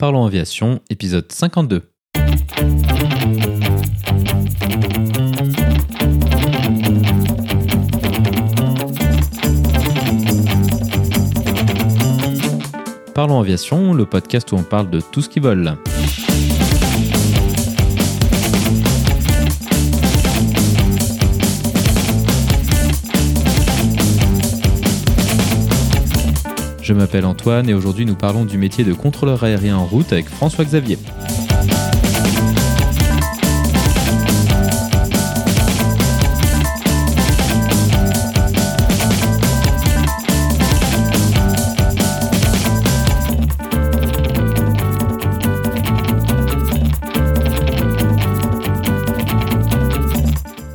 Parlons Aviation, épisode 52. Parlons Aviation, le podcast où on parle de tout ce qui vole. Je m'appelle Antoine et aujourd'hui nous parlons du métier de contrôleur aérien en route avec François Xavier.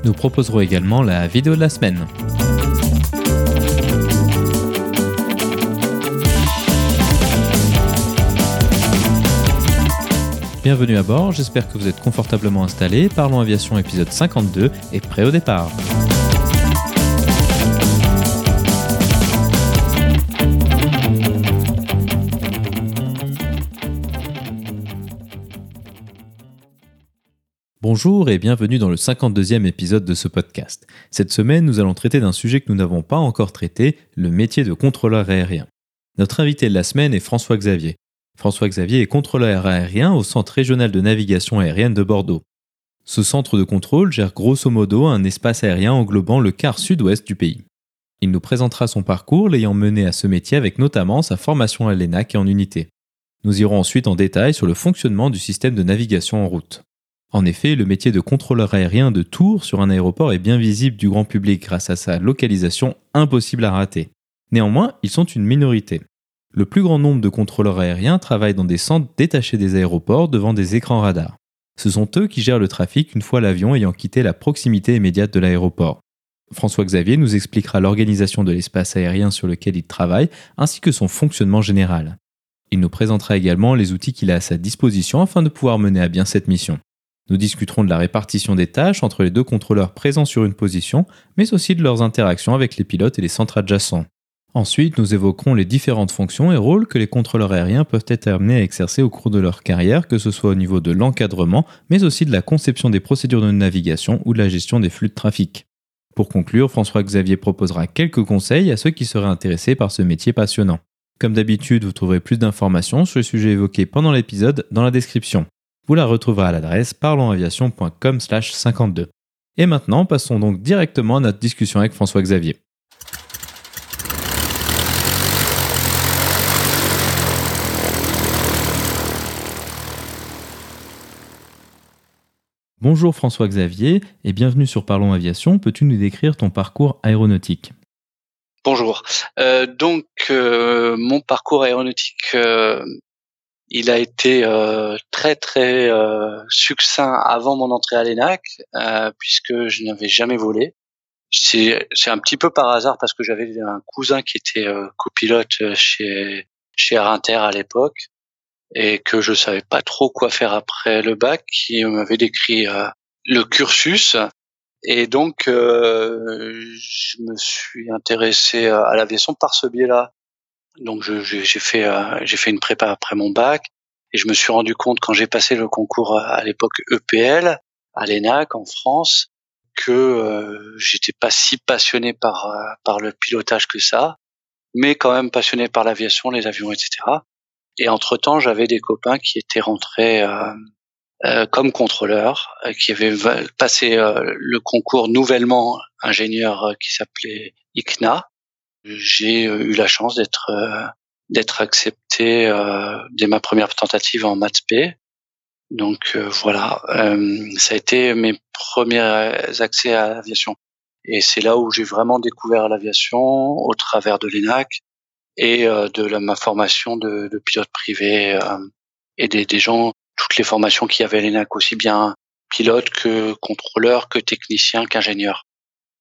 Nous proposerons également la vidéo de la semaine. Bienvenue à bord, j'espère que vous êtes confortablement installés. Parlons Aviation épisode 52 et prêt au départ. Bonjour et bienvenue dans le 52e épisode de ce podcast. Cette semaine, nous allons traiter d'un sujet que nous n'avons pas encore traité, le métier de contrôleur aérien. Notre invité de la semaine est François Xavier. François Xavier est contrôleur aérien au Centre régional de navigation aérienne de Bordeaux. Ce centre de contrôle gère grosso modo un espace aérien englobant le quart sud-ouest du pays. Il nous présentera son parcours l'ayant mené à ce métier avec notamment sa formation à l'ENAC et en unité. Nous irons ensuite en détail sur le fonctionnement du système de navigation en route. En effet, le métier de contrôleur aérien de Tours sur un aéroport est bien visible du grand public grâce à sa localisation impossible à rater. Néanmoins, ils sont une minorité. Le plus grand nombre de contrôleurs aériens travaillent dans des centres détachés des aéroports devant des écrans radars. Ce sont eux qui gèrent le trafic une fois l'avion ayant quitté la proximité immédiate de l'aéroport. François Xavier nous expliquera l'organisation de l'espace aérien sur lequel il travaille ainsi que son fonctionnement général. Il nous présentera également les outils qu'il a à sa disposition afin de pouvoir mener à bien cette mission. Nous discuterons de la répartition des tâches entre les deux contrôleurs présents sur une position, mais aussi de leurs interactions avec les pilotes et les centres adjacents. Ensuite, nous évoquerons les différentes fonctions et rôles que les contrôleurs aériens peuvent être amenés à exercer au cours de leur carrière, que ce soit au niveau de l'encadrement, mais aussi de la conception des procédures de navigation ou de la gestion des flux de trafic. Pour conclure, François-Xavier proposera quelques conseils à ceux qui seraient intéressés par ce métier passionnant. Comme d'habitude, vous trouverez plus d'informations sur les sujets évoqués pendant l'épisode dans la description. Vous la retrouverez à l'adresse parlonsaviation.com/52. Et maintenant, passons donc directement à notre discussion avec François-Xavier. Bonjour François-Xavier et bienvenue sur Parlons Aviation. Peux-tu nous décrire ton parcours aéronautique? Bonjour. Euh, donc euh, mon parcours aéronautique, euh, il a été très très succinct avant mon entrée à l'ENAC puisque je n'avais jamais volé. C'est un petit peu par hasard parce que j'avais un cousin qui était copilote chez chez Air Inter à l'époque et que je savais pas trop quoi faire après le bac, qui m'avait décrit euh, le cursus. Et donc, euh, je me suis intéressé à l'aviation par ce biais-là. Donc, j'ai fait euh, j'ai fait une prépa après mon bac, et je me suis rendu compte quand j'ai passé le concours à l'époque EPL à l'ENAC en France que euh, j'étais pas si passionné par par le pilotage que ça, mais quand même passionné par l'aviation, les avions, etc. Et entre-temps, j'avais des copains qui étaient rentrés euh, euh, comme contrôleurs, euh, qui avaient passé le concours nouvellement ingénieur qui s'appelait ICNA. J'ai eu la chance d'être d'être accepté dès ma première tentative en maths P. Donc voilà, ça a été mes premiers accès à l'aviation. Et c'est là où j'ai vraiment découvert l'aviation au travers de l'ENAC, et euh, de la, ma formation de, de pilote privé euh, et des, des, gens, toutes les formations qu'il y avait à l'ENAC, aussi bien pilote que contrôleur, que technicien, qu'ingénieur,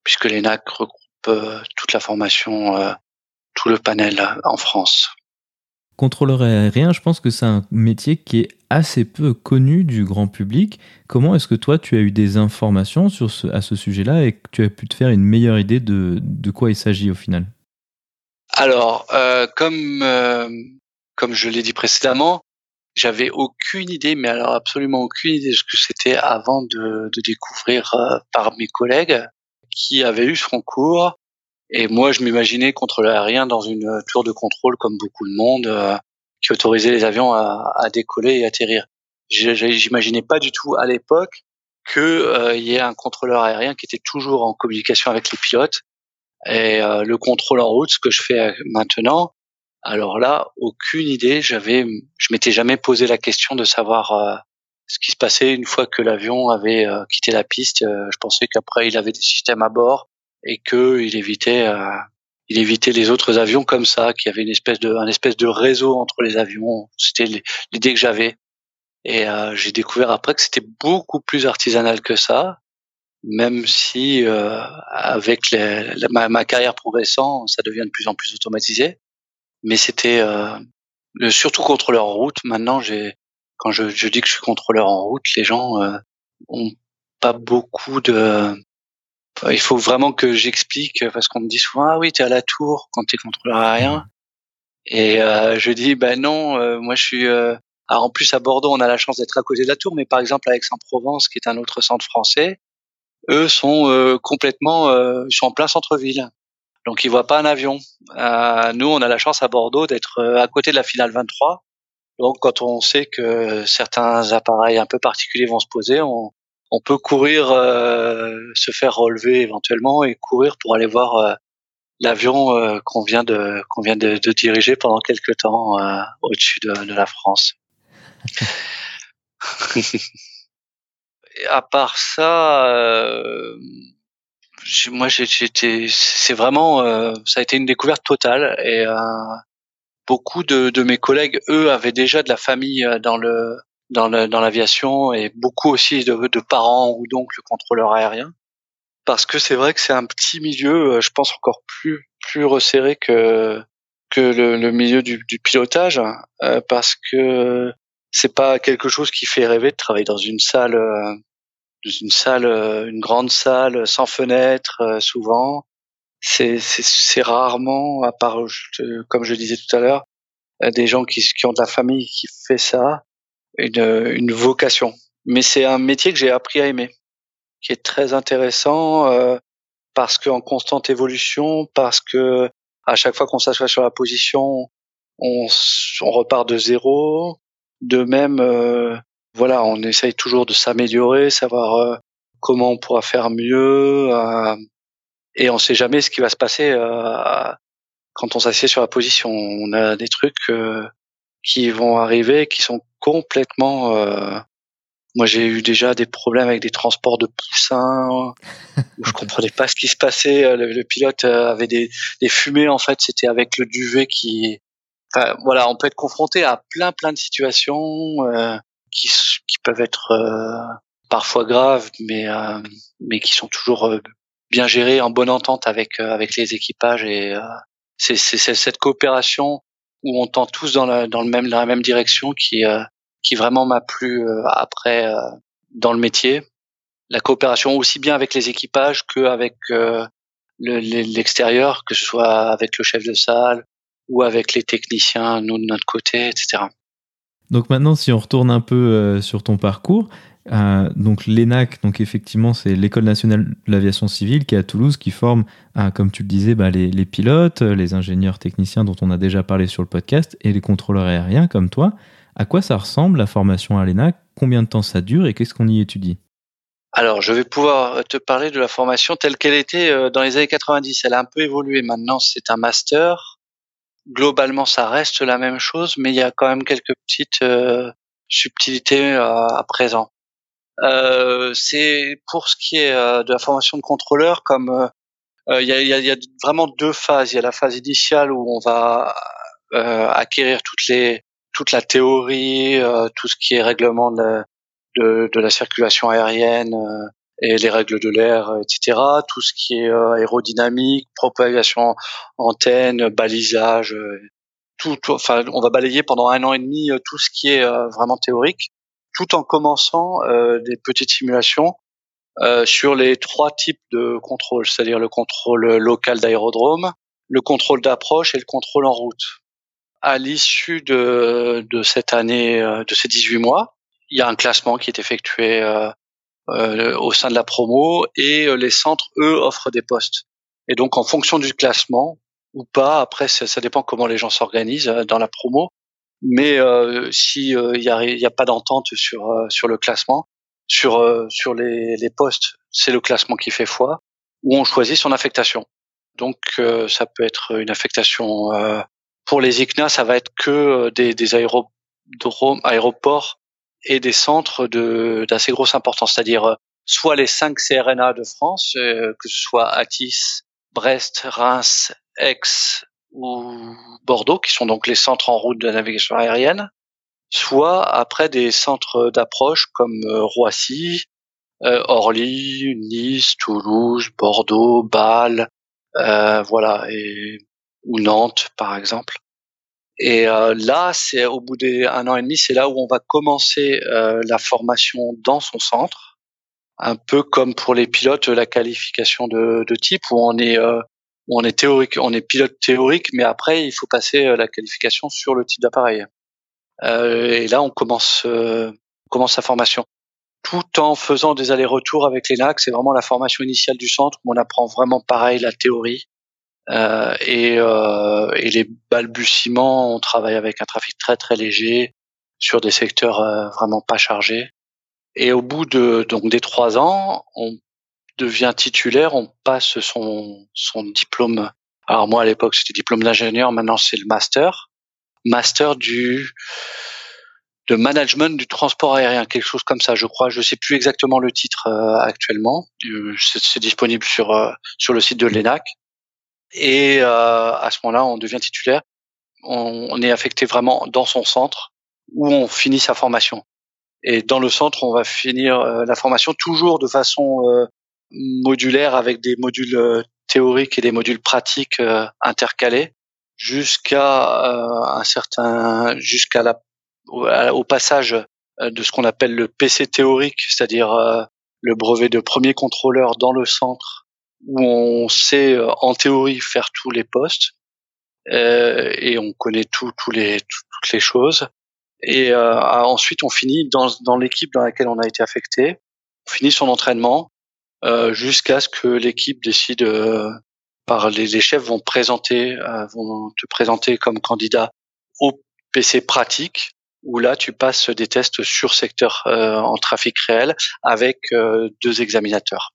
puisque l'ENAC regroupe euh, toute la formation, tout le panel en France. Contrôleur aérien, je pense que c'est un métier qui est assez peu connu du grand public. Comment est-ce que toi, tu as eu des informations sur ce, à ce sujet-là et que tu as pu te faire une meilleure idée de, de quoi il s'agit au final? Alors, euh, comme euh, comme je l'ai dit précédemment, j'avais aucune idée, mais alors absolument aucune idée de ce que c'était avant de, découvrir euh, par mes collègues qui avaient eu ce concours. Et moi, je m'imaginais contrôler aérien dans une tour de contrôle comme beaucoup de monde euh, qui autorisait les avions à, à décoller et atterrir. J'imaginais pas du tout à l'époque qu'il y ait un contrôleur aérien qui était toujours en communication avec les pilotes. Et le contrôle en route, ce que je fais maintenant, alors là, aucune idée. J'avais, je m'étais jamais posé la question de savoir euh, ce qui se passait une fois que l'avion avait euh, quitté la piste. Euh, je pensais qu'après il avait des systèmes à bord et que il évitait, il évitait les autres avions comme ça, qu'il y avait une espèce de, un espèce de réseau entre les avions. C'était l'idée que j'avais. Et j'ai découvert après que c'était beaucoup plus artisanal que ça, même si avec les, ma, ma, carrière progressant, ça devient de plus en plus automatisé mais c'était euh, surtout contrôleur en route. Maintenant, j'ai quand je, je, dis que je suis contrôleur en route, les gens euh, ont pas beaucoup de. il faut vraiment que j'explique parce qu'on me dit souvent ah oui t'es à la tour quand t'es contrôleur aérien et euh, je dis ben non euh, moi je suis euh, alors en plus à Bordeaux on a la chance d'être à côté de la tour mais par exemple à Aix-en-Provence qui est un autre centre français eux sont euh, complètement ils sont en plein centre-ville donc ils voient pas un avion. Euh, nous, on a la chance à Bordeaux d'être euh, à côté de la finale 23. Donc quand on sait que certains appareils un peu particuliers vont se poser, on, on peut courir, euh, se faire relever éventuellement et courir pour aller voir euh, l'avion euh, qu'on vient de qu'on vient de, de, diriger pendant quelques temps au-dessus de, de, la France. à part ça, moi j'étais c'est vraiment euh, ça a été une découverte totale et euh, beaucoup de, de, mes collègues eux avaient déjà de la famille euh, dans le dans le, dans l'aviation et beaucoup aussi de, de parents ou donc le contrôleur aérien parce que c'est vrai que c'est un petit milieu je pense encore plus plus resserré que que le, le milieu du, du pilotage parce que c'est pas quelque chose qui fait rêver de travailler dans une salle une salle, euh, une grande salle sans fenêtre, euh, souvent. C'est, c'est, rarement, à part, comme je disais tout à l'heure, euh, des gens qui, qui ont de la famille qui fait ça, une, une vocation. Mais c'est un métier que j'ai appris à aimer, qui est très intéressant euh, parce qu'en constante évolution, parce que à chaque fois qu'on s'assoit sur la position, on, on repart de zéro. De même, euh, voilà, on essaye toujours de s'améliorer, savoir euh, comment on pourra faire mieux, euh, et on sait jamais ce qui va se passer euh, quand on s'assied sur la position. On a des trucs qui vont arriver qui sont complètement moi, j'ai eu déjà des problèmes avec des transports de poussins où je comprenais pas ce qui se passait. Le, pilote avait des, des, fumées. En fait, c'était avec le duvet qui. Voilà, on peut être confronté à plein, plein de situations. Euh, qui, qui peuvent être euh, parfois graves, mais euh, mais qui sont toujours euh, bien gérés en bonne entente avec avec les équipages et c'est cette coopération où on tend tous dans la dans le même dans la même direction qui qui vraiment m'a plu après dans le métier. La coopération aussi bien avec les équipages qu'avec l'extérieur, que ce soit avec le chef de salle ou avec les techniciens, nous de notre côté, etc. Donc maintenant, si on retourne un peu euh, sur ton parcours, euh, donc l'ENAC, donc effectivement, c'est l'école nationale de l'aviation civile qui est à Toulouse, qui forme, euh, comme tu le disais, bah, les, les, pilotes, les ingénieurs techniciens dont on a déjà parlé sur le podcast, et les contrôleurs aériens comme toi. À quoi ça ressemble la formation à l'ENAC? Combien de temps ça dure et qu'est-ce qu'on y étudie? Alors, je vais pouvoir te parler de la formation telle qu'elle était dans les années 90. Elle a un peu évolué. Maintenant, c'est un master globalement, ça reste la même chose, mais il y a quand même quelques petites euh, subtilités euh, à présent. Euh, c'est pour ce qui est de la formation de contrôleur, comme il y a, y, y, a, vraiment deux phases. Il y a la phase initiale où on va acquérir toutes les toute la théorie, tout ce qui est règlement de, de, de la circulation aérienne, et les règles de l'air, etc. Tout ce qui est euh, aérodynamique, propagation antenne, balisage, euh, tout, Enfin, on va balayer pendant un an et demi euh, tout ce qui est vraiment théorique, tout en commençant des petites simulations sur les trois types de contrôle, c'est-à-dire le contrôle local d'aérodrome, le contrôle d'approche et le contrôle en route. à l'issue de, de cette année, de ces 18 mois, il y a un classement qui est effectué au sein de la promo et les centres, eux, offrent des postes. Et donc, en fonction du classement ou pas, après, ça, ça dépend comment les gens s'organisent dans la promo. Mais euh, si il n'y a, y a, pas d'entente sur sur le classement, sur sur les, les postes, c'est le classement qui fait foi, où on choisit son affectation. Donc ça peut être une affectation pour les ICNA, ça va être que des, des aérodromes, aéroports et des centres de d'assez grosse importance, c'est-à-dire soit les cinq CRNA de France, que ce soit Atis, Brest, Reims, Aix ou Bordeaux, qui sont donc les centres en route de navigation aérienne, soit après des centres d'approche comme Roissy, Orly, Nice, Toulouse, Bordeaux, Bâle, euh, voilà, et, ou Nantes par exemple. Et euh, là, c'est au bout d'un an et demi, c'est là où on va commencer euh, la formation dans son centre, un peu comme pour les pilotes la qualification de, de type où on est où on est théorique, on est pilote théorique, mais après il faut passer la qualification sur le type d'appareil. et là, on commence on commence sa formation tout en faisant des allers-retours avec les NAC. C'est vraiment la formation initiale du centre où on apprend vraiment pareil la théorie. Euh, et, euh, et, les balbutiements, on travaille avec un trafic très très léger sur des secteurs euh, vraiment pas chargés. Et au bout de donc des trois ans, on devient titulaire, on passe son son diplôme. Alors moi à l'époque c'était diplôme d'ingénieur, maintenant c'est le master, master du de management du transport aérien, quelque chose comme ça, je crois. Je sais plus exactement le titre euh, actuellement. Euh, c'est disponible sur sur le site de l'ENAC. Et à ce moment-là, on devient titulaire. On, est affecté vraiment dans son centre où on finit sa formation. Et dans le centre, on va finir la formation toujours de façon modulaire avec des modules théoriques et des modules pratiques intercalés jusqu'à un certain jusqu'à la au, passage euh, de ce qu'on appelle le PC théorique, c'est-à-dire euh, le brevet de premier contrôleur dans le centre, où on sait euh, en théorie faire tous les postes et on connaît tout, tous les, toutes les choses. Et ensuite, on finit dans, dans l'équipe dans laquelle on a été affecté. On finit son entraînement jusqu'à ce que l'équipe décide par les, les, chefs vont présenter vont te présenter comme candidat au PC pratique où là tu passes des tests sur secteur euh, en trafic réel avec euh, deux examinateurs.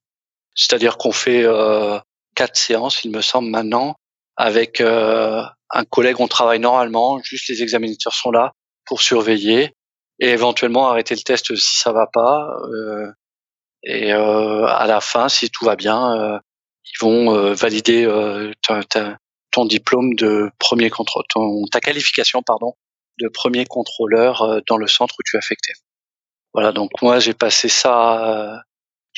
C'est-à-dire qu'on fait euh, quatre séances, il me semble maintenant, avec un collègue. On travaille normalement, juste les examinateurs sont là pour surveiller et éventuellement arrêter le test si ça va pas. et à la fin, si tout va bien, ils vont valider ton diplôme de premier contrôle, ton, ta qualification pardon de premier contrôleur euh, dans le centre où tu es affecté. Voilà, donc moi j'ai passé ça.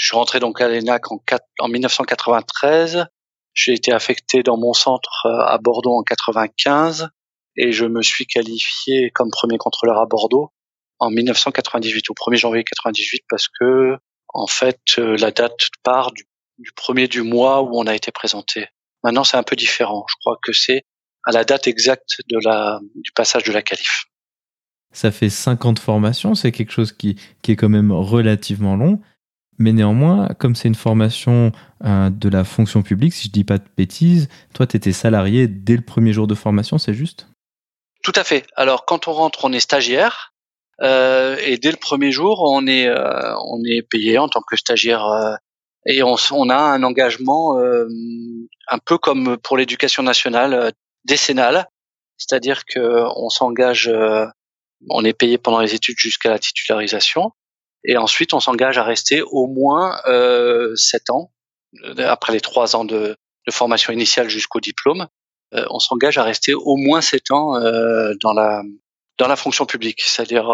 Euh, je suis rentré donc à l'ENAC en, en 1993. J'ai été affecté dans mon centre euh, à Bordeaux en 95 et je me suis qualifié comme premier contrôleur à Bordeaux en 1998, au 1er janvier 98, parce que en fait la date part du, du premier du mois où on a été présenté. Maintenant c'est un peu différent. Je crois que c'est à la date exacte de la, du passage de la qualif. Ça fait 5 ans de formation, c'est quelque chose qui, qui, est quand même relativement long. Mais néanmoins, comme c'est une formation euh, de la fonction publique, si je dis pas de bêtises, toi, tu étais salarié dès le premier jour de formation, c'est juste? Tout à fait. Alors, quand on rentre, on est stagiaire. Euh, et dès le premier jour, on est, euh, payé en tant que stagiaire. Et on, on, a un engagement un peu comme pour l'éducation nationale, décennale, c'est-à-dire que on s'engage, on est payé pendant les études jusqu'à la titularisation, et ensuite on s'engage à rester au moins euh, sept ans euh, après les trois ans de, formation initiale jusqu'au diplôme. Euh, on s'engage à rester au moins sept ans dans la dans la fonction publique, c'est-à-dire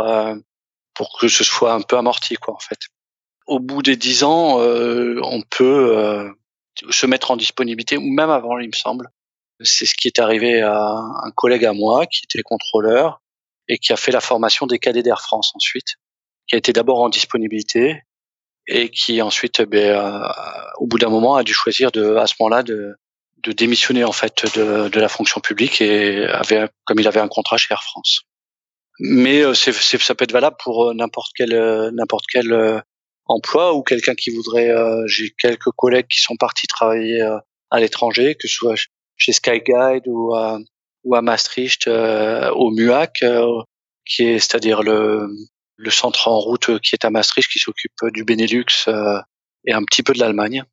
pour que ce soit un peu amorti, quoi, en fait. Au bout des dix ans, on peut se mettre en disponibilité, ou même avant, il me semble, c'est ce qui est arrivé à un collègue à moi qui était contrôleur et qui a fait la formation des cadets d'Air France ensuite, qui a été d'abord en disponibilité et qui ensuite, ben, au bout d'un moment, a dû choisir de, à ce moment-là de, de démissionner en fait de, de la fonction publique et avait comme il avait un contrat chez Air France. Mais euh, c'est, ça peut être valable pour euh, n'importe quel euh, n'importe quel emploi ou quelqu'un qui voudrait. j'ai quelques collègues qui sont partis travailler à l'étranger, que ce soit chez Skyguide ou à, ou à Maastricht, au MUAC, qui est c'est-à-dire le le centre en route qui est à Maastricht, qui s'occupe du Benelux et un petit peu de l'Allemagne.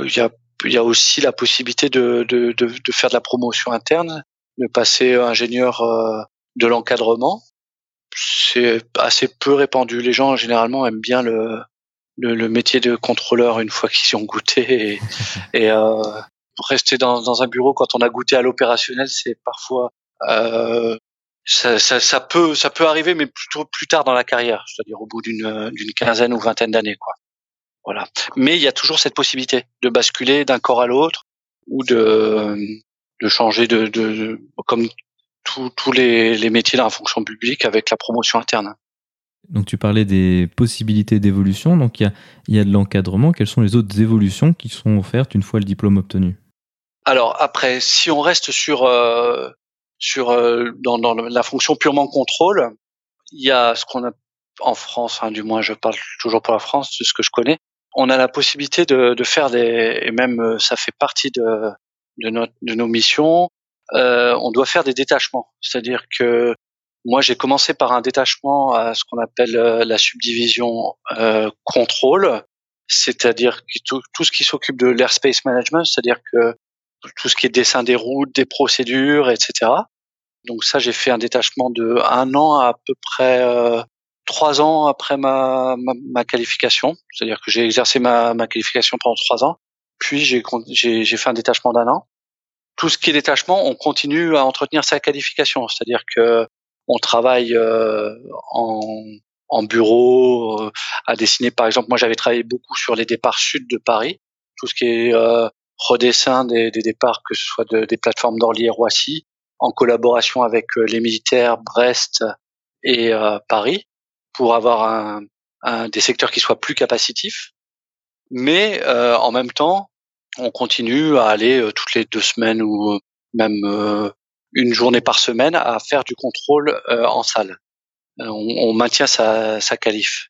Il y a il y a aussi la possibilité de, de, de, de faire de la promotion interne, de passer ingénieur euh, de l'encadrement. C'est assez peu répandu. Les gens généralement aiment bien le, le, le métier de contrôleur une fois qu'ils y ont goûté et, et euh, rester dans, dans, un bureau quand on a goûté à l'opérationnel, c'est parfois euh, ça, ça, ça, peut ça peut arriver, mais plutôt plus tard dans la carrière, c'est-à-dire au bout d'une d'une quinzaine ou vingtaine d'années, quoi. Voilà. Mais il y a toujours cette possibilité de basculer d'un corps à l'autre ou de, de changer de, de, comme tous les, les métiers dans la fonction publique avec la promotion interne. Donc tu parlais des possibilités d'évolution, donc il y a, y a de l'encadrement. Quelles sont les autres évolutions qui sont offertes une fois le diplôme obtenu? Alors après, si on reste sur, euh, sur euh, dans, dans, la fonction purement contrôle, il y a ce qu'on a en France, hein, du moins je parle toujours pour la France, de ce que je connais, on a la possibilité de, de, faire des et même euh, ça fait partie de de, notre, de nos missions. Euh, on doit faire des détachements, c'est-à-dire que moi j'ai commencé par un détachement à ce qu'on appelle euh, la subdivision euh, contrôle, c'est-à-dire tout, tout ce qui s'occupe de l'airspace management, c'est-à-dire que tout ce qui est dessin des routes, des procédures, etc. Donc ça, j'ai fait un détachement de un an à, peu près euh, trois ans après ma, ma, qualification, c'est-à-dire que j'ai exercé ma, ma, qualification pendant trois ans, puis j'ai, j'ai, fait un détachement d'un an. Tout ce qui est détachement, on continue à entretenir sa qualification, c'est-à-dire que on travaille euh, en, en, bureau, euh, à dessiner. Par exemple, moi j'avais travaillé beaucoup sur les départs sud de Paris, tout ce qui est euh, redessin des, des, départs, que ce soit de, des plateformes d'Orly et Roissy, en collaboration avec euh, les militaires Brest et euh, Paris pour avoir un, un, des secteurs qui soient plus capacitifs. Mais euh, en même temps, on continue à aller euh, toutes les deux semaines ou euh, même une journée par semaine à faire du contrôle en salle. On, on, maintient sa, sa qualif.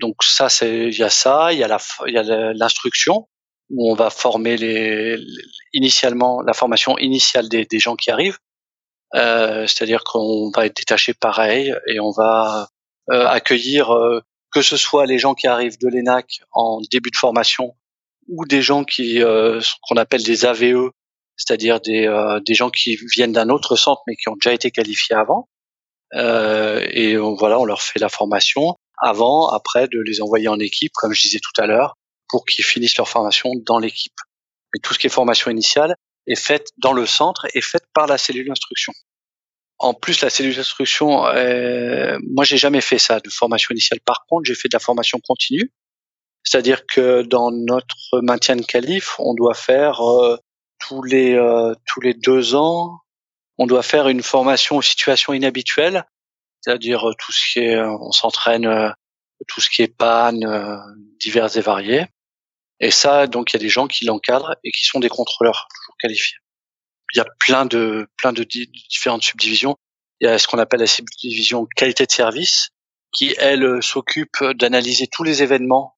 Donc ça, il y a ça, il y a l'instruction où on va former les, initialement la formation initiale des, des gens qui arrivent. Euh, c'est-à-dire qu'on va être détaché pareil et on va euh, accueillir euh, que ce soit les gens qui arrivent de l'ENAC en début de formation ou des gens qui qu'on appelle des AVE, c'est-à-dire des, des gens qui viennent d'un autre centre mais qui ont déjà été qualifiés avant. et voilà, on leur fait la formation avant, après de les envoyer en équipe, comme je disais tout à l'heure, pour qu'ils finissent leur formation dans l'équipe. Mais tout ce qui est formation initiale est faite dans le centre et faite par la cellule d'instruction. En plus, la cellule d'instruction, euh, moi, j'ai jamais fait ça de formation initiale. Par contre, j'ai fait de la formation continue, c'est-à-dire que dans notre maintien de qualif, on doit faire euh, tous les euh, tous les deux ans, on doit faire une formation aux situations inhabituelles, c'est-à-dire euh, tout ce qui est, on s'entraîne tout ce qui est panne divers et variés. Et ça, donc, il y a des gens qui l'encadrent et qui sont des contrôleurs toujours qualifiés il y a plein de plein de différentes subdivisions. Il y a ce qu'on appelle la subdivision qualité de service, qui elle s'occupe d'analyser tous les événements,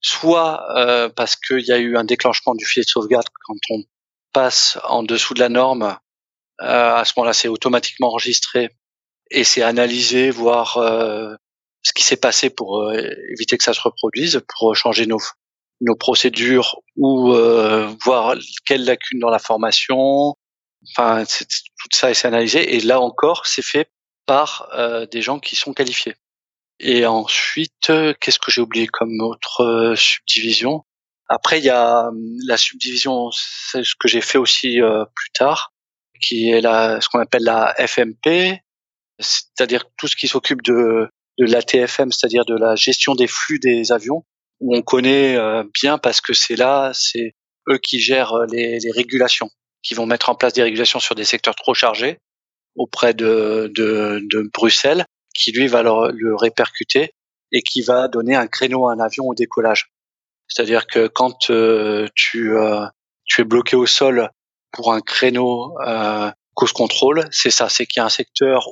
soit euh, parce qu'il y a eu un déclenchement du filet de sauvegarde quand on passe en dessous de la norme. Euh, à ce moment-là, c'est automatiquement enregistré et c'est analysé, voir euh, ce qui s'est passé pour euh, éviter que ça se reproduise, pour changer nos nos procédures ou euh, voir quelles lacunes dans la formation, Enfin, tout ça est analysé et là encore, c'est fait par euh, des gens qui sont qualifiés. Et ensuite, qu'est-ce que j'ai oublié comme autre euh, subdivision? Après, il y a hum, la subdivision, c'est ce que j'ai fait aussi plus tard, qui est la, ce qu'on appelle la FMP, c'est-à-dire tout ce qui s'occupe de, de la TFM, c'est-à-dire de la gestion des flux des avions, on connaît bien parce que c'est là, c'est eux qui gèrent les, les régulations qui vont mettre en place des régulations sur des secteurs trop chargés auprès de, de, de Bruxelles, qui lui va le, le, répercuter et qui va donner un créneau à un avion au décollage. C'est-à-dire que quand euh, tu, euh, tu es bloqué au sol pour un créneau euh, cause contrôle, c'est ça, c'est qu'il y a un secteur,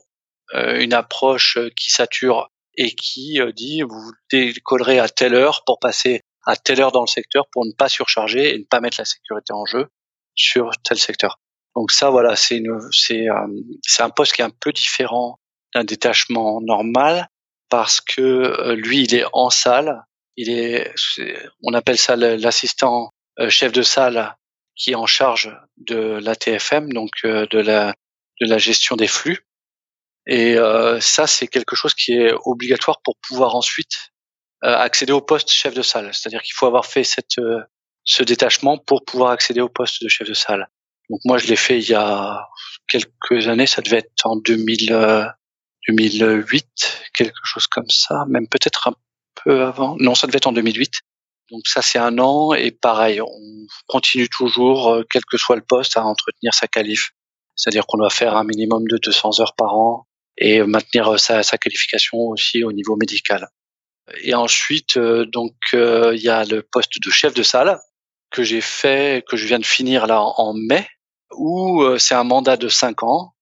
euh, une approche qui sature et qui euh, dit vous décollerez à telle heure pour passer à telle heure dans le secteur pour ne pas surcharger et ne pas mettre la sécurité en jeu sur tel secteur. Donc ça, voilà, c'est c'est, euh, c'est un poste qui est un peu différent d'un détachement normal parce que euh, lui, il est en salle. Il est, on appelle ça l'assistant chef de salle qui est en charge de la TFM, donc de la de la gestion des flux. Et ça, c'est quelque chose qui est obligatoire pour pouvoir ensuite accéder au poste chef de salle. C'est-à-dire qu'il faut avoir fait cette ce détachement pour pouvoir accéder au poste de chef de salle. Donc moi, je l'ai fait il y a quelques années, ça devait être en 2000, 2008, quelque chose comme ça, même peut-être un peu avant. Non, ça devait être en 2008. Donc ça, c'est un an et pareil, on continue toujours, euh, quel que soit le poste, à entretenir sa qualif. C'est-à-dire qu'on doit faire un minimum de 200 heures par an et maintenir euh, sa, sa qualification aussi au niveau médical. Et ensuite, euh, donc il y a le poste de chef de salle que j'ai fait, que je viens de finir là en mai, où c'est un mandat de 5 ans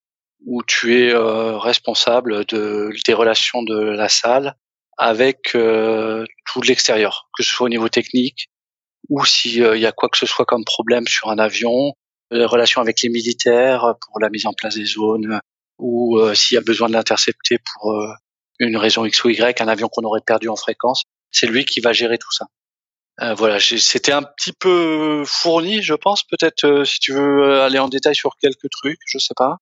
où tu es euh, responsable de des relations de la salle avec euh, tout l'extérieur, que ce soit au niveau technique ou s'il euh, y a quoi que ce soit comme problème sur un avion, les relations avec les militaires pour la mise en place des zones, ou s'il y a besoin de l'intercepter pour une raison X ou Y, un avion qu'on aurait perdu en fréquence, c'est lui qui va gérer tout ça. Euh, voilà, c'était un petit peu fourni, je pense. Peut-être si tu veux aller en détail sur quelques trucs, je sais pas.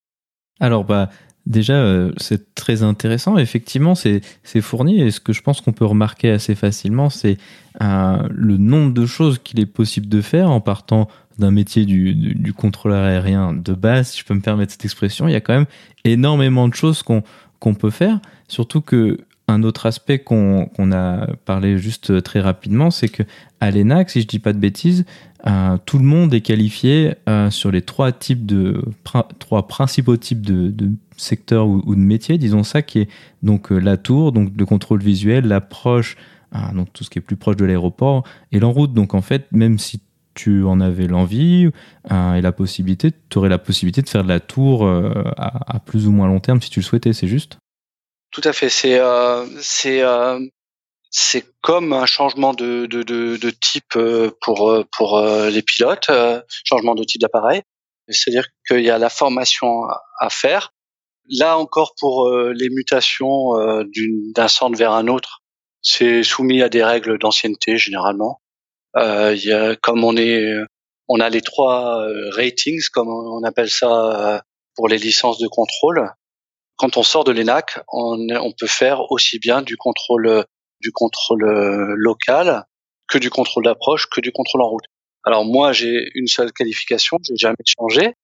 Alors, bah, déjà, euh, c'est très intéressant. Effectivement, c'est fourni. Et ce que je pense qu'on peut remarquer assez facilement, c'est euh, le nombre de choses qu'il est possible de faire en partant d'un métier du, contrôleur aérien de base, si je peux me permettre cette expression. Il y a quand même énormément de choses qu'on peut faire. Surtout que un autre aspect qu'on a parlé juste très rapidement, c'est que à l'ENAC, si je dis pas de bêtises, euh, tout le monde est qualifié euh, sur les trois types de trois principaux types de, secteurs ou, de métiers, disons ça, qui est donc euh, la tour, donc le contrôle visuel, l'approche, donc tout ce qui est plus proche de l'aéroport, et l'enroute. Donc en fait, même si tu en avais l'envie et la possibilité, tu aurais la possibilité de faire de la tour à, à, plus ou moins long terme si tu le souhaitais, c'est juste? Tout à fait. C'est euh, c'est euh, c'est comme un changement de, de, de, de type euh, pour pour les pilotes, changement de type d'appareil. C'est-à-dire qu'il y a la formation à faire. Là encore, pour les mutations d'un centre vers un autre, c'est soumis à des règles d'ancienneté généralement. Il y a, comme on est, on a les trois ratings, comme on appelle ça pour les licences de contrôle quand on sort de l'ENAC, on, on, peut faire aussi bien du contrôle du contrôle local que du contrôle d'approche que du contrôle en route. Alors moi j'ai une seule qualification, j'ai jamais changé,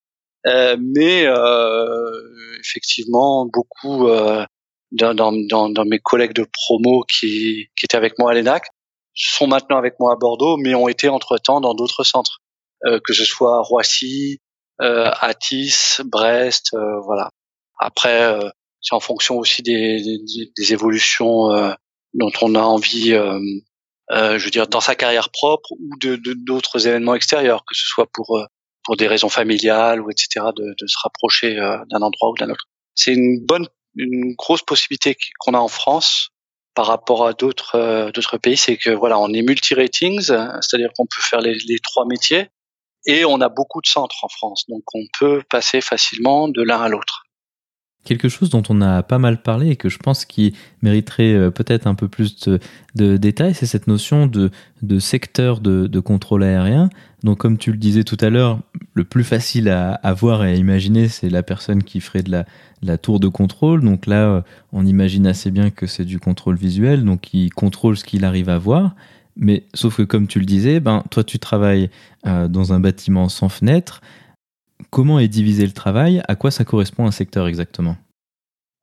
euh, mais euh, effectivement beaucoup euh, dans, dans, dans, mes collègues de promo qui, qui étaient avec moi à l'ENAC sont maintenant avec moi à Bordeaux, mais ont été entre temps dans d'autres centres, euh, que ce soit Roissy, euh, Atis, Brest, euh, voilà. Après, euh, c'est en fonction aussi des, des, des évolutions euh, dont on a envie, euh, je veux dire, dans sa carrière propre ou de d'autres événements extérieurs, que ce soit pour pour des raisons familiales ou etc. de, de se rapprocher d'un endroit ou d'un autre. C'est une bonne, une grosse possibilité qu'on a en France par rapport à d'autres d'autres pays, c'est que voilà, on est multi-ratings, c'est-à-dire qu'on peut faire les, trois métiers et on a beaucoup de centres en France, donc on peut passer facilement de l'un à l'autre. Quelque chose dont on a pas mal parlé et que je pense qui mériterait euh, peut-être un peu plus de, détails, c'est cette notion de, secteur de, contrôle aérien. Donc comme tu le disais tout à l'heure, le plus facile à, voir et à imaginer, c'est la personne qui ferait de la, tour de contrôle. Donc là, euh, on imagine assez bien que c'est du contrôle visuel, donc il contrôle ce qu'il arrive à voir. Mais sauf que comme tu le disais, ben, toi tu travailles euh, dans un bâtiment sans fenêtre comment est divisé le travail À quoi ça correspond un secteur exactement?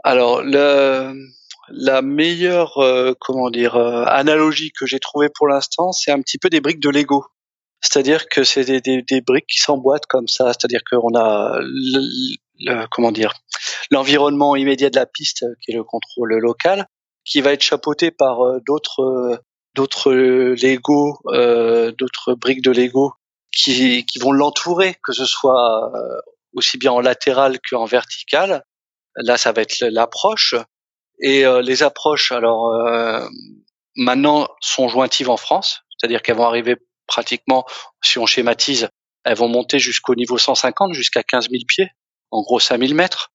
Alors, la meilleure euh, comment dire euh, analogie que j'ai trouvée pour l'instant, c'est un petit peu des briques de Lego. C'est-à-dire que c'est des, briques qui s'emboîtent comme ça. C'est-à-dire qu'on a comment dire l'environnement immédiat de la piste, qui est le contrôle local, qui va être chapeauté par euh, d'autres d'autres Lego, d'autres briques de Lego qui, qui vont l'entourer, que ce soit aussi bien en latéral qu'en vertical. Là, ça va être l'approche. Et les approches, alors maintenant, sont jointives en France, c'est-à-dire qu'elles vont arriver pratiquement, si on schématise, elles vont monter jusqu'au niveau 150, jusqu'à 15 000 pieds, en gros 5000 mètres.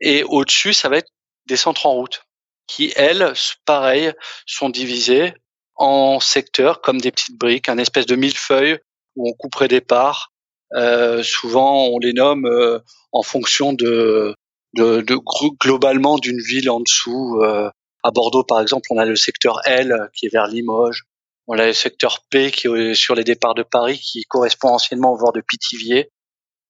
Et au-dessus, ça va être des centres en route, qui, elles, pareil, sont divisées en secteurs comme des petites briques, un espèce de millefeuille où on couperait des parts. Euh, souvent, on les nomme euh, en fonction de, de, de globalement d'une ville en dessous. Euh, à Bordeaux, par exemple, on a le secteur L qui est vers Limoges. On a le secteur P qui est sur les départs de Paris, qui correspond anciennement au bord de Pithiviers.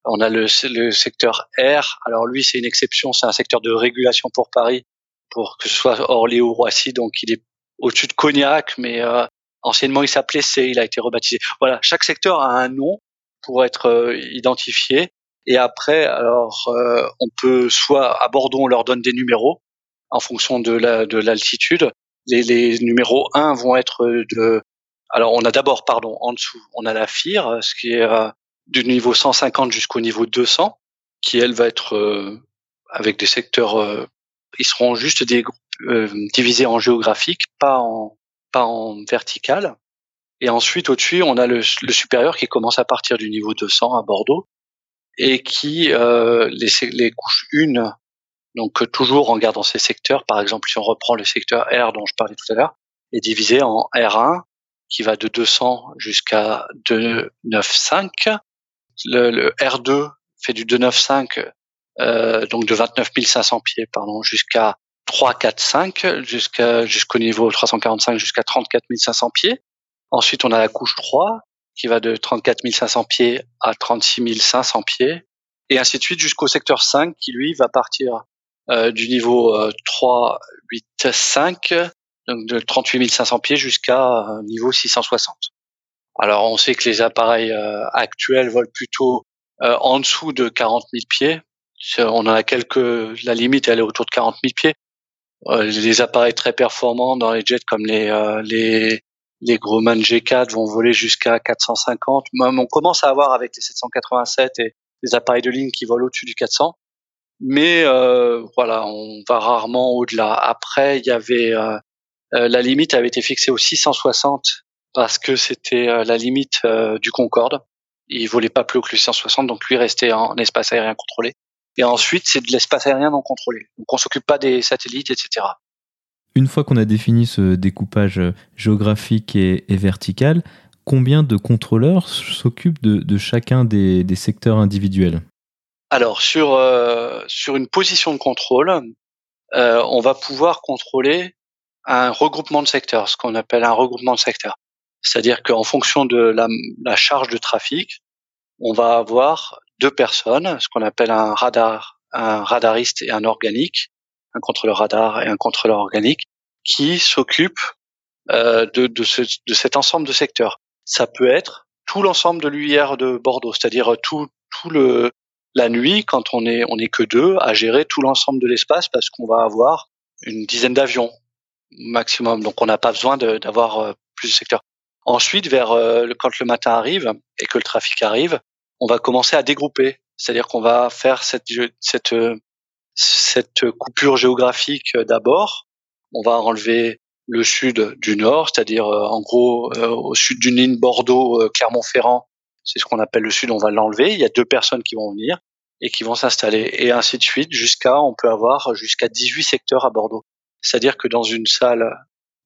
On a le, le secteur R. Alors lui, c'est une exception, c'est un secteur de régulation pour Paris, pour que ce soit Orly ou Roissy, donc il est au-dessus de Cognac, mais euh, anciennement il s'appelait C, il a été rebaptisé. Voilà, chaque secteur a un nom pour être euh, identifié. Et après, alors euh, on peut soit à Bordeaux, on leur donne des numéros en fonction de la de l'altitude. Les, les numéros 1 vont être de alors on a d'abord pardon en dessous, on a la FIR, ce qui est du niveau 150 jusqu'au niveau 200, qui elle va être avec des secteurs, ils seront juste des groupes euh, divisé en géographique, pas en en vertical. Et ensuite au-dessus, on a le, supérieur qui commence à partir du niveau 200 à Bordeaux et qui euh, les, les couches 1 donc toujours en gardant ces secteurs, par exemple si on reprend le secteur R dont je parlais tout à l'heure, est divisé en R1 qui va de 200 jusqu'à 295. Le, le R2 fait du 295 euh, donc de 29 500 pieds pardon jusqu'à 3, 4, 5 jusqu'à jusqu'au niveau 345 jusqu'à 34 500 pieds. Ensuite, on a la couche 3 qui va de 34 500 pieds à 36 500 pieds et ainsi de suite jusqu'au secteur 5 qui lui va partir euh, du niveau 3, 8, 5 donc de 38 500 pieds jusqu'à euh, niveau 660. Alors on sait que les appareils euh, actuels volent plutôt euh, en dessous de 40 000 pieds. On en a quelques, la limite elle est autour de 40 000 pieds. Euh, les appareils très performants dans les jets comme les euh, les les Grumman G4 vont voler jusqu'à 450. Même on commence à avoir avec les 787 et les appareils de ligne qui volent au-dessus du 400. Mais euh, voilà, on va rarement au-delà. Après, il y avait euh, la limite avait été fixée au 660 parce que c'était la limite du Concorde. Il volait pas plus haut que le 660, donc lui restait en espace aérien contrôlé. Et ensuite, c'est de l'espace aérien non contrôlé. Donc, on s'occupe pas des satellites, etc. Une fois qu'on a défini ce découpage géographique et, vertical, combien de contrôleurs s'occupent de, chacun des, secteurs individuels? Alors, sur, euh, sur une position de contrôle, euh, on va pouvoir contrôler un regroupement de secteurs, ce qu'on appelle un regroupement de secteurs. C'est-à-dire qu'en fonction de la, la charge de trafic, on va avoir deux personnes, ce qu'on appelle un radar, un radariste et un organique, un contrôleur radar et un contrôleur organique, qui s'occupent euh, de, de, ce, de cet ensemble de secteurs. Ça peut être tout l'ensemble de l'UIR de Bordeaux, c'est-à-dire tout, tout le la nuit quand on est on est que deux à gérer tout l'ensemble de l'espace parce qu'on va avoir une dizaine d'avions maximum, donc on n'a pas besoin d'avoir euh, plus de secteurs. Ensuite, vers euh, quand le matin arrive et que le trafic arrive, on va commencer à dégrouper, c'est-à-dire qu'on va faire cette, cette, cette coupure géographique d'abord. On va enlever le sud du nord, c'est-à-dire euh, en gros euh, au sud d'une ligne Bordeaux-Clermont-Ferrand, euh, c'est ce qu'on appelle le sud, on va l'enlever. Il y a deux personnes qui vont venir et qui vont s'installer et ainsi de suite jusqu'à on peut avoir jusqu'à 18 secteurs à Bordeaux. C'est-à-dire que dans une salle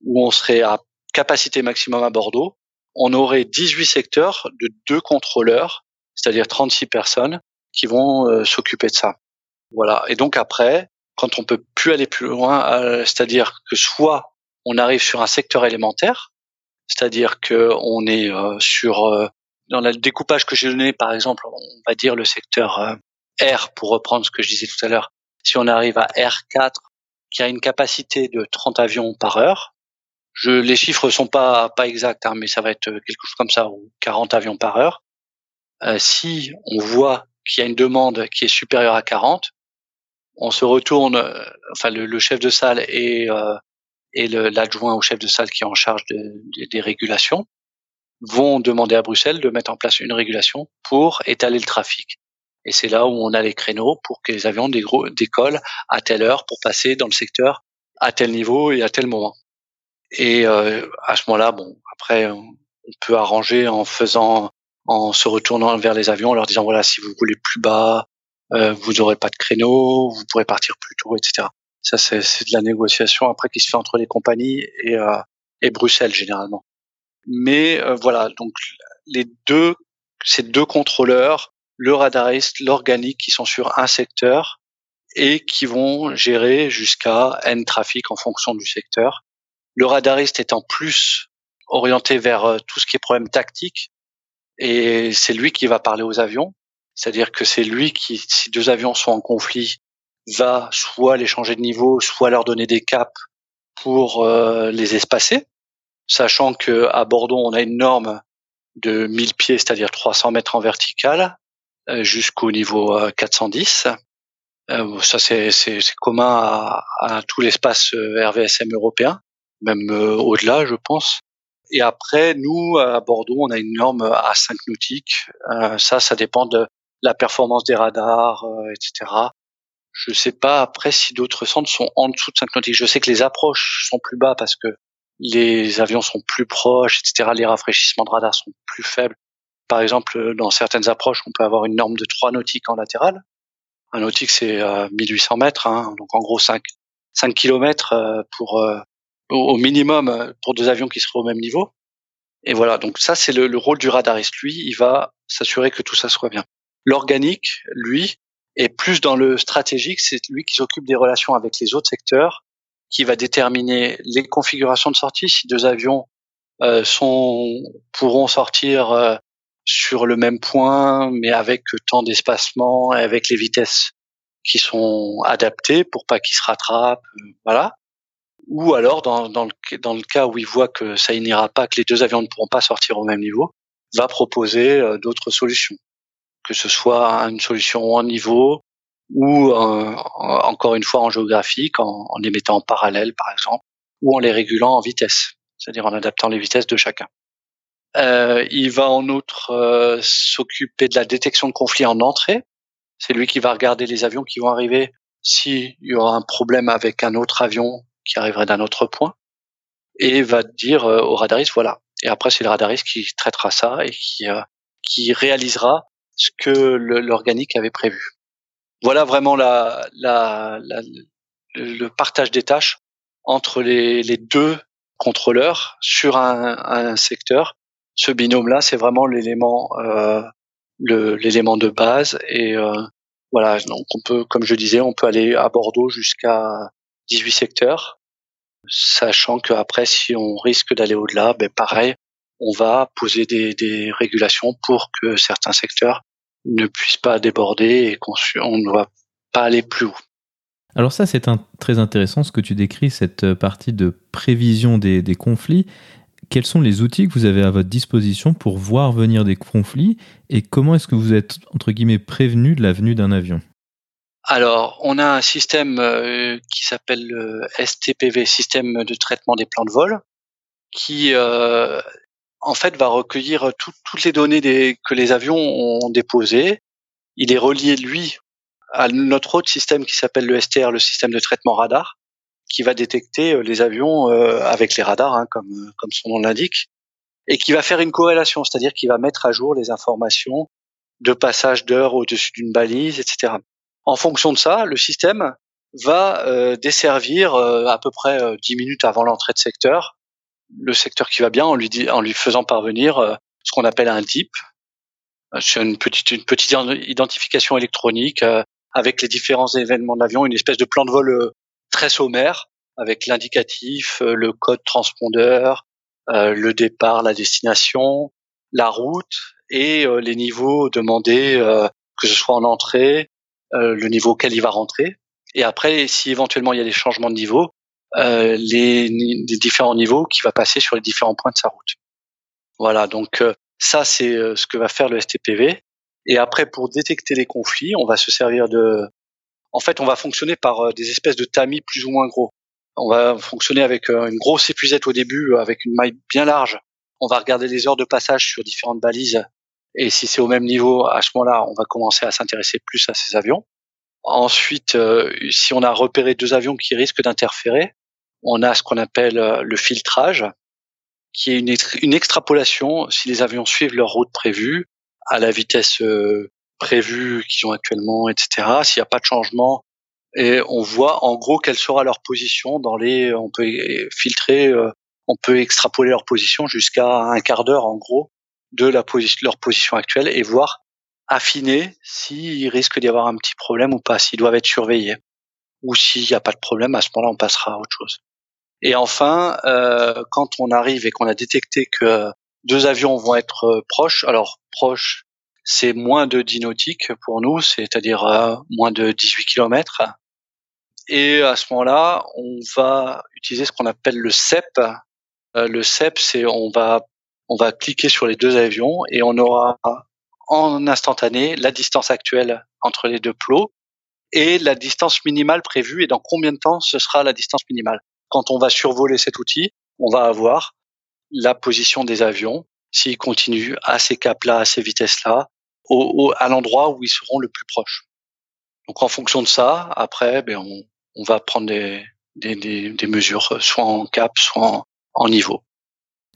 où on serait à capacité maximum à Bordeaux, on aurait 18 secteurs de deux contrôleurs c'est-à-dire 36 personnes qui vont euh, s'occuper de ça. Voilà. Et donc après, quand on peut plus aller plus loin, euh, c'est-à-dire que soit on arrive sur un secteur élémentaire, c'est-à-dire que on est euh, sur dans le découpage que j'ai donné, par exemple, on va dire le secteur R pour reprendre ce que je disais tout à l'heure. Si on arrive à R4 qui a une capacité de 30 avions par heure, les chiffres sont pas pas exacts, hein, mais ça va être quelque chose comme ça ou 40 avions par heure. Euh, si on voit qu'il y a une demande qui est supérieure à 40, on se retourne, euh, enfin le, chef de salle et, euh, et l'adjoint au chef de salle qui est en charge de, des régulations vont demander à Bruxelles de mettre en place une régulation pour étaler le trafic. Et c'est là où on a les créneaux pour que les avions décollent à telle heure pour passer dans le secteur à tel niveau et à tel moment. Et euh, à ce moment-là, bon, après, on peut arranger en faisant, en se retournant vers les avions, en leur disant voilà, si vous voulez plus bas, euh, vous n'aurez pas de créneau, vous pourrez partir plus tôt, etc. Ça, c'est de la négociation après qui se fait entre les compagnies et, euh, et Bruxelles généralement. Mais euh, voilà, donc les deux, ces deux contrôleurs, le radariste, l'organique, qui sont sur un secteur et qui vont gérer jusqu'à n trafic en fonction du secteur. Le radariste étant plus orienté vers euh, tout ce qui est problème tactique, et c'est lui qui va parler aux avions. C'est-à-dire que c'est lui qui, si deux avions sont en conflit, va soit les changer de niveau, soit leur donner des caps pour euh, les espacer sachant que à Bordeaux, on a une norme de 1000 pieds, c'est-à-dire 300 mètres en vertical, euh, jusqu'au niveau 410. Euh, euh, ça, c'est commun à, à tout l'espace RVSM européen, même au-delà, je pense. Et après, nous, à Bordeaux, on a une norme à 5 nautiques. ça, ça dépend de la performance des radars, etc. Je sais pas après si d'autres centres sont en dessous de 5 nautiques. Je sais que les approches sont plus bas parce que les avions sont plus proches, etc. Les rafraîchissements de radar sont plus faibles. Par exemple, dans certaines approches, on peut avoir une norme de 3 nautiques en latéral. Un nautique, c'est 1800 euh, mètres, hein, donc en gros 5, 5 km pour, euh, au minimum euh, pour deux avions qui seraient au même niveau. Et voilà, donc ça, c'est le, le rôle du radariste. Lui, il va s'assurer que tout ça soit bien. L'organique, lui, est plus dans le stratégique, c'est lui qui s'occupe des relations avec les autres secteurs qui va déterminer les configurations de sortie. Si deux avions euh, sont pourront sortir euh, sur le même point, mais avec tant d'espacement et avec les vitesses qui sont adaptées pour pas qu'ils se rattrapent, euh, voilà. Ou alors dans, dans, le, dans le cas où il voit que ça n'ira pas, que les deux avions ne pourront pas sortir au même niveau, va proposer d'autres solutions, que ce soit une solution en niveau, ou euh, encore une fois en géographique, en, en, les mettant en parallèle par exemple, ou en les régulant en vitesse, c'est-à-dire en adaptant les vitesses de chacun. Euh, il va en outre euh, s'occuper de la détection de conflits en entrée. C'est lui qui va regarder les avions qui vont arriver s'il y aura un problème avec un autre avion qui arriverait d'un autre point et va dire euh, au radariste voilà. Et après c'est le radariste qui traitera ça et qui qui réalisera ce que l'organique avait prévu voilà vraiment la, la, la le partage des tâches entre les, les deux contrôleurs sur un, un secteur. Ce binôme-là, c'est vraiment l'élément euh, l'élément de base et euh, voilà donc on peut comme je disais on peut aller à Bordeaux jusqu'à 18 secteurs sachant qu'après si on risque d'aller au-delà ben pareil on va poser des, des régulations pour que certains secteurs ne puisse pas déborder et qu'on ne doit pas aller plus haut. Alors ça, c'est très intéressant ce que tu décris, cette euh, partie de prévision des, conflits. Quels sont les outils que vous avez à votre disposition pour voir venir des conflits et comment est-ce que vous êtes, entre guillemets, prévenu de la venue d'un avion? Alors, on a un système euh, qui s'appelle le STPV, système de traitement des plans de vol, qui euh, en fait, va recueillir toutes les données que les avions ont déposées. Il est relié, lui, à notre autre système qui s'appelle le STR, le système de traitement radar, qui va détecter euh, les avions euh, avec les radars, hein, comme, comme son nom l'indique, et qui va faire une corrélation, c'est-à-dire qu'il va mettre à jour les informations de passage d'heure au-dessus d'une balise, etc. En fonction de ça, le système va euh, desservir à peu près 10 minutes avant l'entrée de secteur le secteur qui va bien en lui, en lui faisant parvenir euh, ce qu'on appelle un DIP. Euh, c'est une petite, une petite identification électronique euh, avec les différents événements de l'avion, une espèce de plan de vol très sommaire avec l'indicatif, le code transpondeur, le départ, la destination, la route et les niveaux demandés, que ce soit en entrée, le niveau auquel il va rentrer. Et après, si éventuellement il y a des changements de niveau, euh, les, les, différents niveaux qui va passer sur les différents points de sa route. Voilà, donc euh, ça c'est euh, ce que va faire le STPV. Et après, pour détecter les conflits, on va se servir de. En fait, on va fonctionner par des espèces de tamis plus ou moins gros. On va fonctionner avec une grosse épuisette au début, avec une maille bien large, on va regarder les heures de passage sur différentes balises. Et si c'est au même niveau, à ce moment-là, on va commencer à s'intéresser plus à ces avions. Ensuite, euh, si on a repéré deux avions qui risquent d'interférer, on a ce qu'on appelle euh, le filtrage, qui est une, extrapolation si les avions suivent leur route prévue à la vitesse euh, prévue qu'ils ont actuellement, etc. S'il n'y a pas de changement, et on voit en gros quelle sera leur position dans les. On peut filtrer, on peut extrapoler leur position jusqu'à un quart d'heure en gros de la position, leur position actuelle et voir affiner s'il risque d'y avoir un petit problème ou pas, s'ils doivent être surveillés. Ou s'il n'y a pas de problème, à ce moment-là, on passera à autre chose. Et enfin, euh, quand on arrive et qu'on a détecté que deux avions vont être euh, proches, alors proches, c'est moins de 10 nautiques pour nous, c'est-à-dire euh, moins de 18 km. Et à ce moment-là, on va utiliser ce qu'on appelle le CEP. Euh, le CEP, c'est on va on va cliquer sur les deux avions et on aura en instantané la distance actuelle entre les deux plots et la distance minimale prévue et dans combien de temps ce sera la distance minimale. Quand on va survoler cet outil, on va avoir la position des avions s'ils continuent à ces caps-là, à ces vitesses-là, au, à l'endroit où ils seront le plus proches. Donc en fonction de ça, après, ben on, on va prendre des, des, des, mesures, soit en cap, soit en niveau.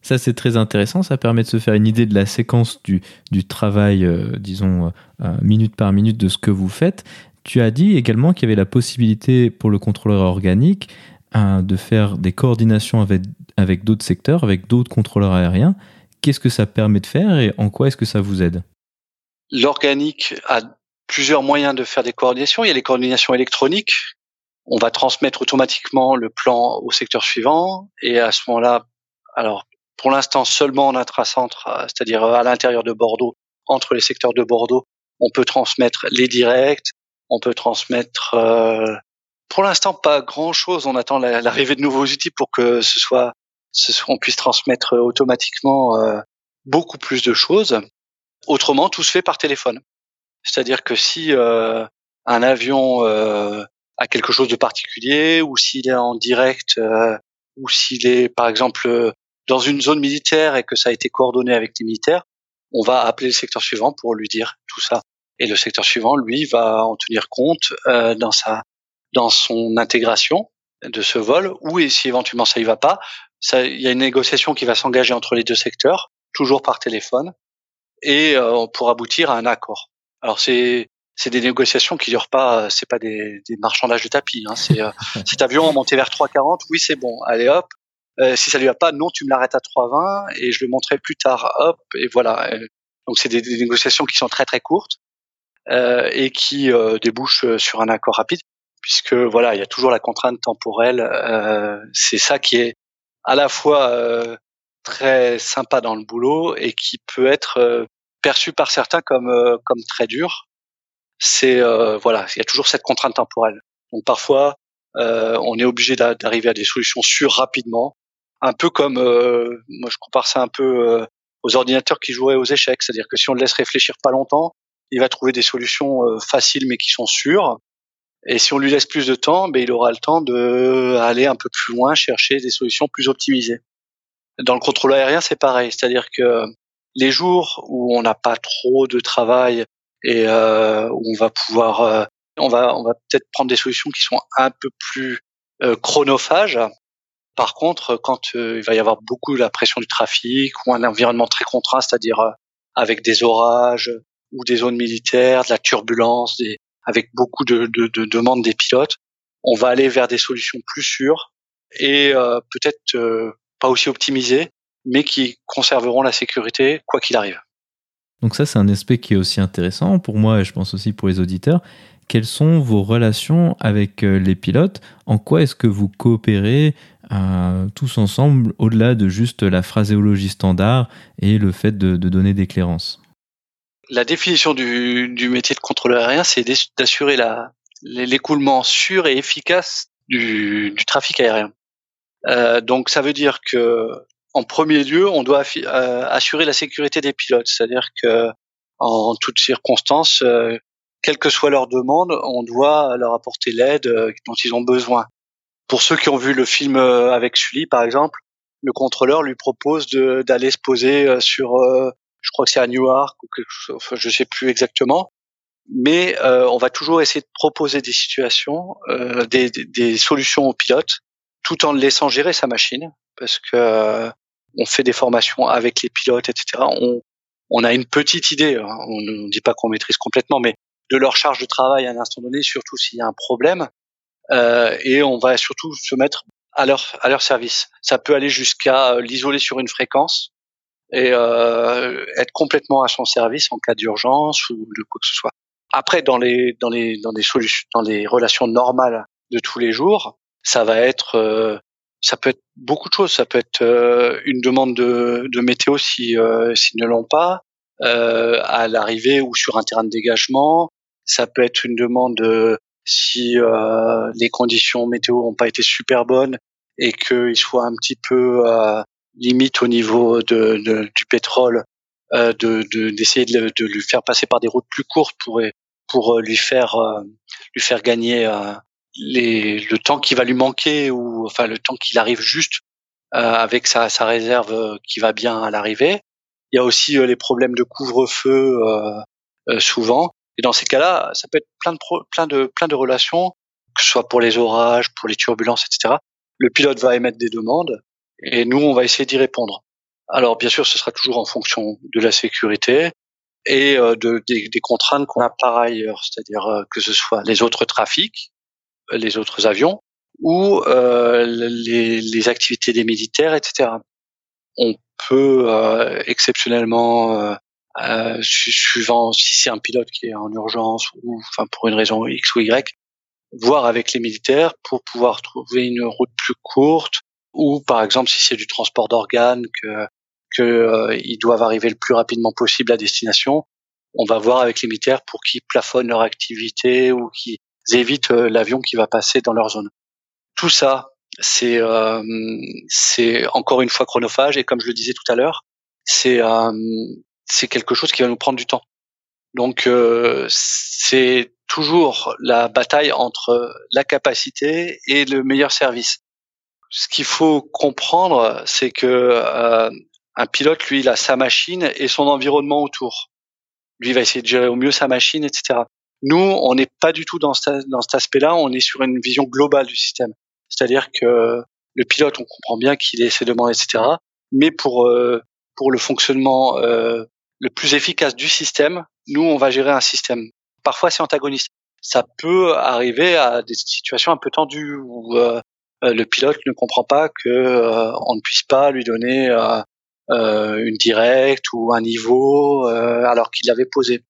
Ça, c'est très intéressant. Ça permet de se faire une idée de la séquence du, du travail, euh, disons, euh, minute par minute de ce que vous faites. Tu as dit également qu'il y avait la possibilité pour le contrôleur organique euh, de faire des coordinations avec, avec d'autres secteurs, avec d'autres contrôleurs aériens. Qu'est-ce que ça permet de faire et en quoi est-ce que ça vous aide? L'organique a plusieurs moyens de faire des coordinations. Il y a les coordinations électroniques. On va transmettre automatiquement le plan au secteur suivant et à ce moment-là, alors pour l'instant seulement en intracentre, euh, c'est-à-dire euh, à l'intérieur de Bordeaux, entre les secteurs de Bordeaux, on peut transmettre les directs, on peut transmettre. Euh, pour l'instant, pas grand-chose. On attend l'arrivée de nouveaux outils pour que ce soit, ce soit on puisse transmettre automatiquement beaucoup plus de choses. Autrement, tout se fait par téléphone. C'est-à-dire que si un avion a quelque chose de particulier, ou s'il est en direct, ou s'il est, par exemple, dans une zone militaire et que ça a été coordonné avec les militaires, on va appeler le secteur suivant pour lui dire tout ça. Et le secteur suivant, lui, va en tenir compte euh, dans sa dans son intégration de ce vol, ou et si éventuellement ça y va pas, il y a une négociation qui va s'engager entre les deux secteurs, toujours par téléphone, et euh, pour aboutir à un accord. Alors c'est c'est des négociations qui durent pas, c'est pas des, des marchandages de tapis. Hein, c'est euh, cet avion monté vers 3,40, oui c'est bon, allez hop, euh, si ça lui va pas, non, tu me l'arrêtes à 3,20 et je le montrerai plus tard. Hop, et voilà. Euh, donc c'est des, négociations qui sont très très courtes euh, et qui euh, débouchent sur un accord rapide, puisque voilà, il y a toujours la contrainte temporelle. Euh, c'est ça qui est à la fois très sympa dans le boulot et qui peut être perçu par certains comme comme très dur. C'est voilà, il y a toujours cette contrainte temporelle. Donc parfois, euh, on est obligé d'arriver à des solutions sûres rapidement un peu comme, euh, moi je compare ça un peu euh, aux ordinateurs qui joueraient aux échecs, c'est-à-dire que si on le laisse réfléchir pas longtemps, il va trouver des solutions euh, faciles mais qui sont sûres. Et si on lui laisse plus de temps, ben, il aura le temps de aller un peu plus loin, chercher des solutions plus optimisées. Dans le contrôle aérien, c'est pareil, c'est-à-dire que les jours où on n'a pas trop de travail et où on va pouvoir, on va, on va peut-être prendre des solutions qui sont un peu plus euh, chronophages par contre, quand euh, il va y avoir beaucoup de la pression du trafic ou un environnement très contraint, c'est-à-dire euh, avec des orages ou des zones militaires, de la turbulence, avec beaucoup de, demandes des pilotes, on va aller vers des solutions plus sûres et euh, peut-être pas aussi optimisées, mais qui conserveront la sécurité quoi qu'il arrive. Donc ça, c'est un aspect qui est aussi intéressant pour moi et je pense aussi pour les auditeurs. Quelles sont vos relations avec les pilotes? En quoi est-ce que vous coopérez? Tous ensemble, au-delà de juste la phraséologie standard et le fait de, donner des clairances La définition du, métier de contrôleur aérien, c'est d'assurer l'écoulement sûr et efficace du, trafic aérien. Euh, donc ça veut dire que en premier lieu, on doit euh, assurer la sécurité des pilotes, c'est-à-dire que en toutes circonstances, euh, quelle que soit leur demande, on doit leur apporter l'aide dont ils ont besoin. Pour ceux qui ont vu le film euh, avec Sully, par exemple, le contrôleur lui propose d'aller se poser sur, je crois que c'est à Newark ou quelque chose, enfin, je sais plus exactement, mais on va toujours essayer de proposer des situations, des, des, des, solutions aux pilotes, tout en laissant gérer sa machine, parce que on fait des formations avec les pilotes, etc. On, on a une petite idée, hein. on ne dit pas qu'on maîtrise complètement, mais de leur charge de travail à un instant donné, surtout s'il y a un problème, euh, et on va surtout se mettre à leur à leur service. Ça peut aller jusqu'à euh, l'isoler sur une fréquence et euh, être complètement à son service en cas d'urgence ou de quoi que ce soit. Après, dans les dans les dans des solutions, dans les relations normales de tous les jours, ça va être euh, ça peut être beaucoup de choses. Ça peut être euh, une demande de, de météo si euh, s'ils ne l'ont pas euh, à l'arrivée ou sur un terrain de dégagement. Ça peut être une demande si les conditions météo n'ont pas été super bonnes et qu'ils soient un petit peu limite au niveau de, de du pétrole, de d'essayer de, de, lui faire passer par des routes plus courtes pour pour lui faire lui faire gagner les, le temps qui va lui manquer ou enfin le temps qu'il arrive juste euh, avec sa, sa, réserve euh, qui va bien à l'arrivée. Il y a aussi euh, les problèmes de couvre-feu souvent. Et dans ces cas-là, ça peut être plein de plein de plein de relations, que ce soit pour les orages, pour les turbulences, etc. Le pilote va émettre des demandes et nous on va essayer d'y répondre. Alors bien sûr, ce sera toujours en fonction de la sécurité et de, des, des contraintes qu'on a par ailleurs, c'est-à-dire que ce soit les autres trafics, les autres avions ou euh, les, les, activités des militaires, etc. On peut euh, exceptionnellement, euh, euh, suivant si c'est un pilote qui est en urgence ou enfin pour une raison X ou Y, voir avec les militaires pour pouvoir trouver une route plus courte ou par exemple si c'est du transport d'organes que qu'ils doivent arriver le plus rapidement possible à destination, on va voir avec les militaires pour qu'ils plafonnent leur activité ou qu'ils évitent euh, l'avion qui va passer dans leur zone. Tout ça, c'est euh, c'est encore une fois chronophage et comme je le disais tout à l'heure, c'est euh, c'est quelque chose qui va nous prendre du temps. Donc c'est toujours la bataille entre la capacité et le meilleur service. Ce qu'il faut comprendre, c'est que un pilote, lui, il a sa machine et son environnement autour. Lui, il va essayer de gérer au mieux sa machine, etc. Nous, on n'est pas du tout dans, dans cet aspect-là. On est sur une vision globale du système. C'est-à-dire que le pilote, on comprend bien qu'il ait ses demandes, etc. Mais pour euh, pour le fonctionnement euh, le plus efficace du système, nous, on va gérer un système. Parfois, c'est antagoniste. Ça peut arriver à des situations un peu tendues où euh, le pilote ne comprend pas que on ne puisse pas lui donner une directe ou un niveau alors qu'il l'avait posé.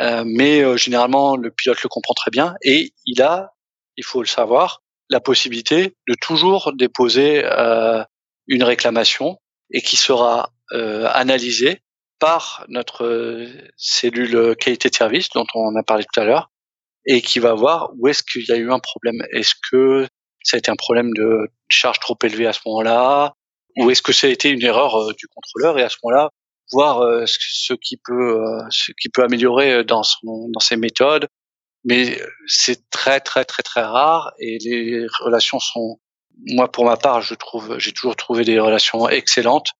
Euh, mais euh, généralement, le pilote le comprend très bien et il a, il faut le savoir, la possibilité de toujours déposer euh, une réclamation et qui sera analysée par notre cellule qualité de service dont on a parlé tout à l'heure et qui va voir où est-ce qu'il y a eu un problème. Est-ce que ça a été un problème de charge trop élevée à ce moment-là ou est-ce que ça a été une erreur du contrôleur et à ce moment-là voir euh, ce qui peut euh, ce qui peut améliorer euh, dans son dans ses méthodes mais c'est très très très très rare et les relations sont moi pour ma part je trouve j'ai toujours trouvé des relations excellentes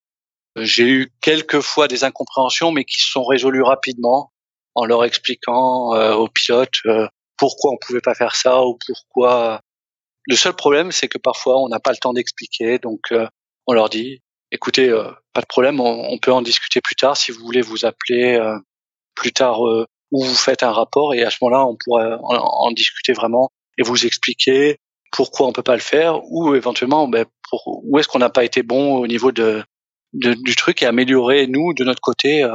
j'ai eu quelques fois des incompréhensions mais qui se sont résolues rapidement en leur expliquant aux pilotes pourquoi on pouvait pas faire ça ou pourquoi. Le seul problème c'est que parfois on n'a pas le temps d'expliquer donc on leur dit écoutez, euh, pas de problème, on, peut en discuter plus tard si vous voulez vous appeler euh, plus tard euh, ou vous faites un rapport et à ce moment-là, on pourrait en, discuter vraiment et vous expliquer pourquoi on peut pas le faire ou éventuellement ben, pour, où est-ce qu'on n'a pas été bon au niveau de, du truc et améliorer nous de notre côté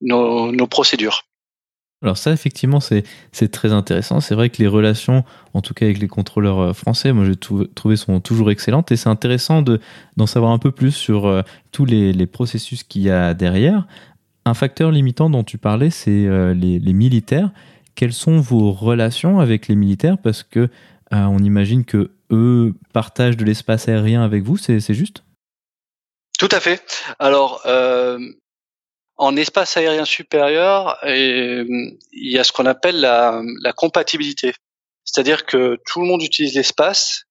nos, nos procédures. Alors ça, effectivement, c'est très intéressant. C'est vrai que les relations, en tout cas avec les contrôleurs euh, français, moi j'ai trouvé sont toujours excellentes et c'est intéressant d'en savoir un peu plus sur euh, tous les, les processus qu'il y a derrière. Un facteur limitant dont tu parlais, c'est euh, les, les, militaires. Quelles sont vos relations avec les militaires? Parce que on imagine que eux partagent de l'espace aérien avec vous, c'est juste? Tout à fait. Alors, en espace aérien supérieur, il y a ce qu'on appelle la, compatibilité. C'est-à-dire que tout le monde utilise l'espace.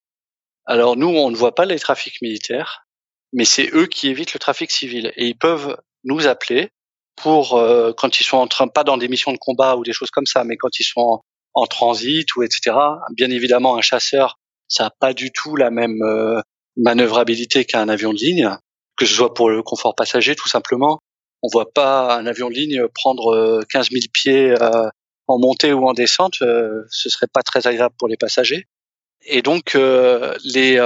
Alors nous, on ne voit pas les trafics militaires, mais c'est eux qui évitent le trafic civil et ils peuvent nous appeler pour euh, quand ils sont en train pas dans des missions de combat ou des choses comme ça, mais quand ils sont en, transit ou etc. Bien évidemment, un chasseur, ça a pas du tout la même euh, manœuvrabilité qu'un avion de ligne, que ce soit pour le confort passager tout simplement. On voit pas un avion de ligne prendre 15 euh, 000 pieds en montée ou en descente, ce serait pas très agréable pour les passagers. Et donc les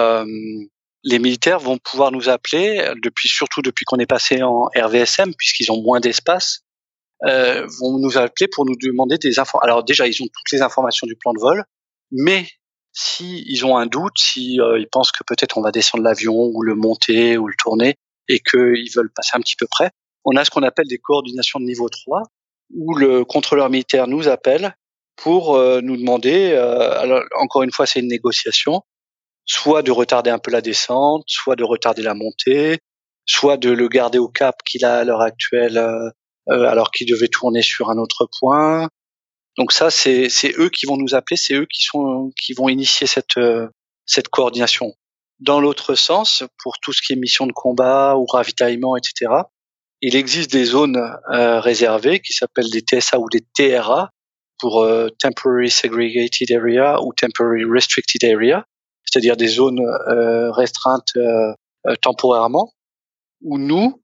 militaires vont pouvoir nous appeler depuis surtout depuis qu'on est passé en RVSM puisqu'ils ont moins d'espace euh, vont nous appeler pour nous demander des infos. Alors déjà ils ont toutes les informations du plan de vol, mais si ils ont un doute, si euh, ils pensent que peut-être on va descendre l'avion ou le monter ou le tourner et qu'ils veulent passer un petit peu près, on a ce qu'on appelle des coordinations de niveau 3 où le contrôleur militaire nous appelle pour euh, nous demander. Euh, encore une fois c'est une négociation soit de retarder un peu la descente, soit de retarder la montée, soit de le garder au cap qu'il a à l'heure actuelle alors qu'il devait tourner sur un autre point. Donc ça, c'est eux qui vont nous appeler, c'est eux qui sont qui vont initier cette euh, cette coordination. Dans l'autre sens, pour tout ce qui est mission de combat ou ravitaillement, etc., il existe des zones réservées qui s'appellent des TSA ou des TRA pour Temporary Segregated Area ou Temporary Restricted Area c'est-à-dire des zones euh, restreintes euh, euh, temporairement, où nous,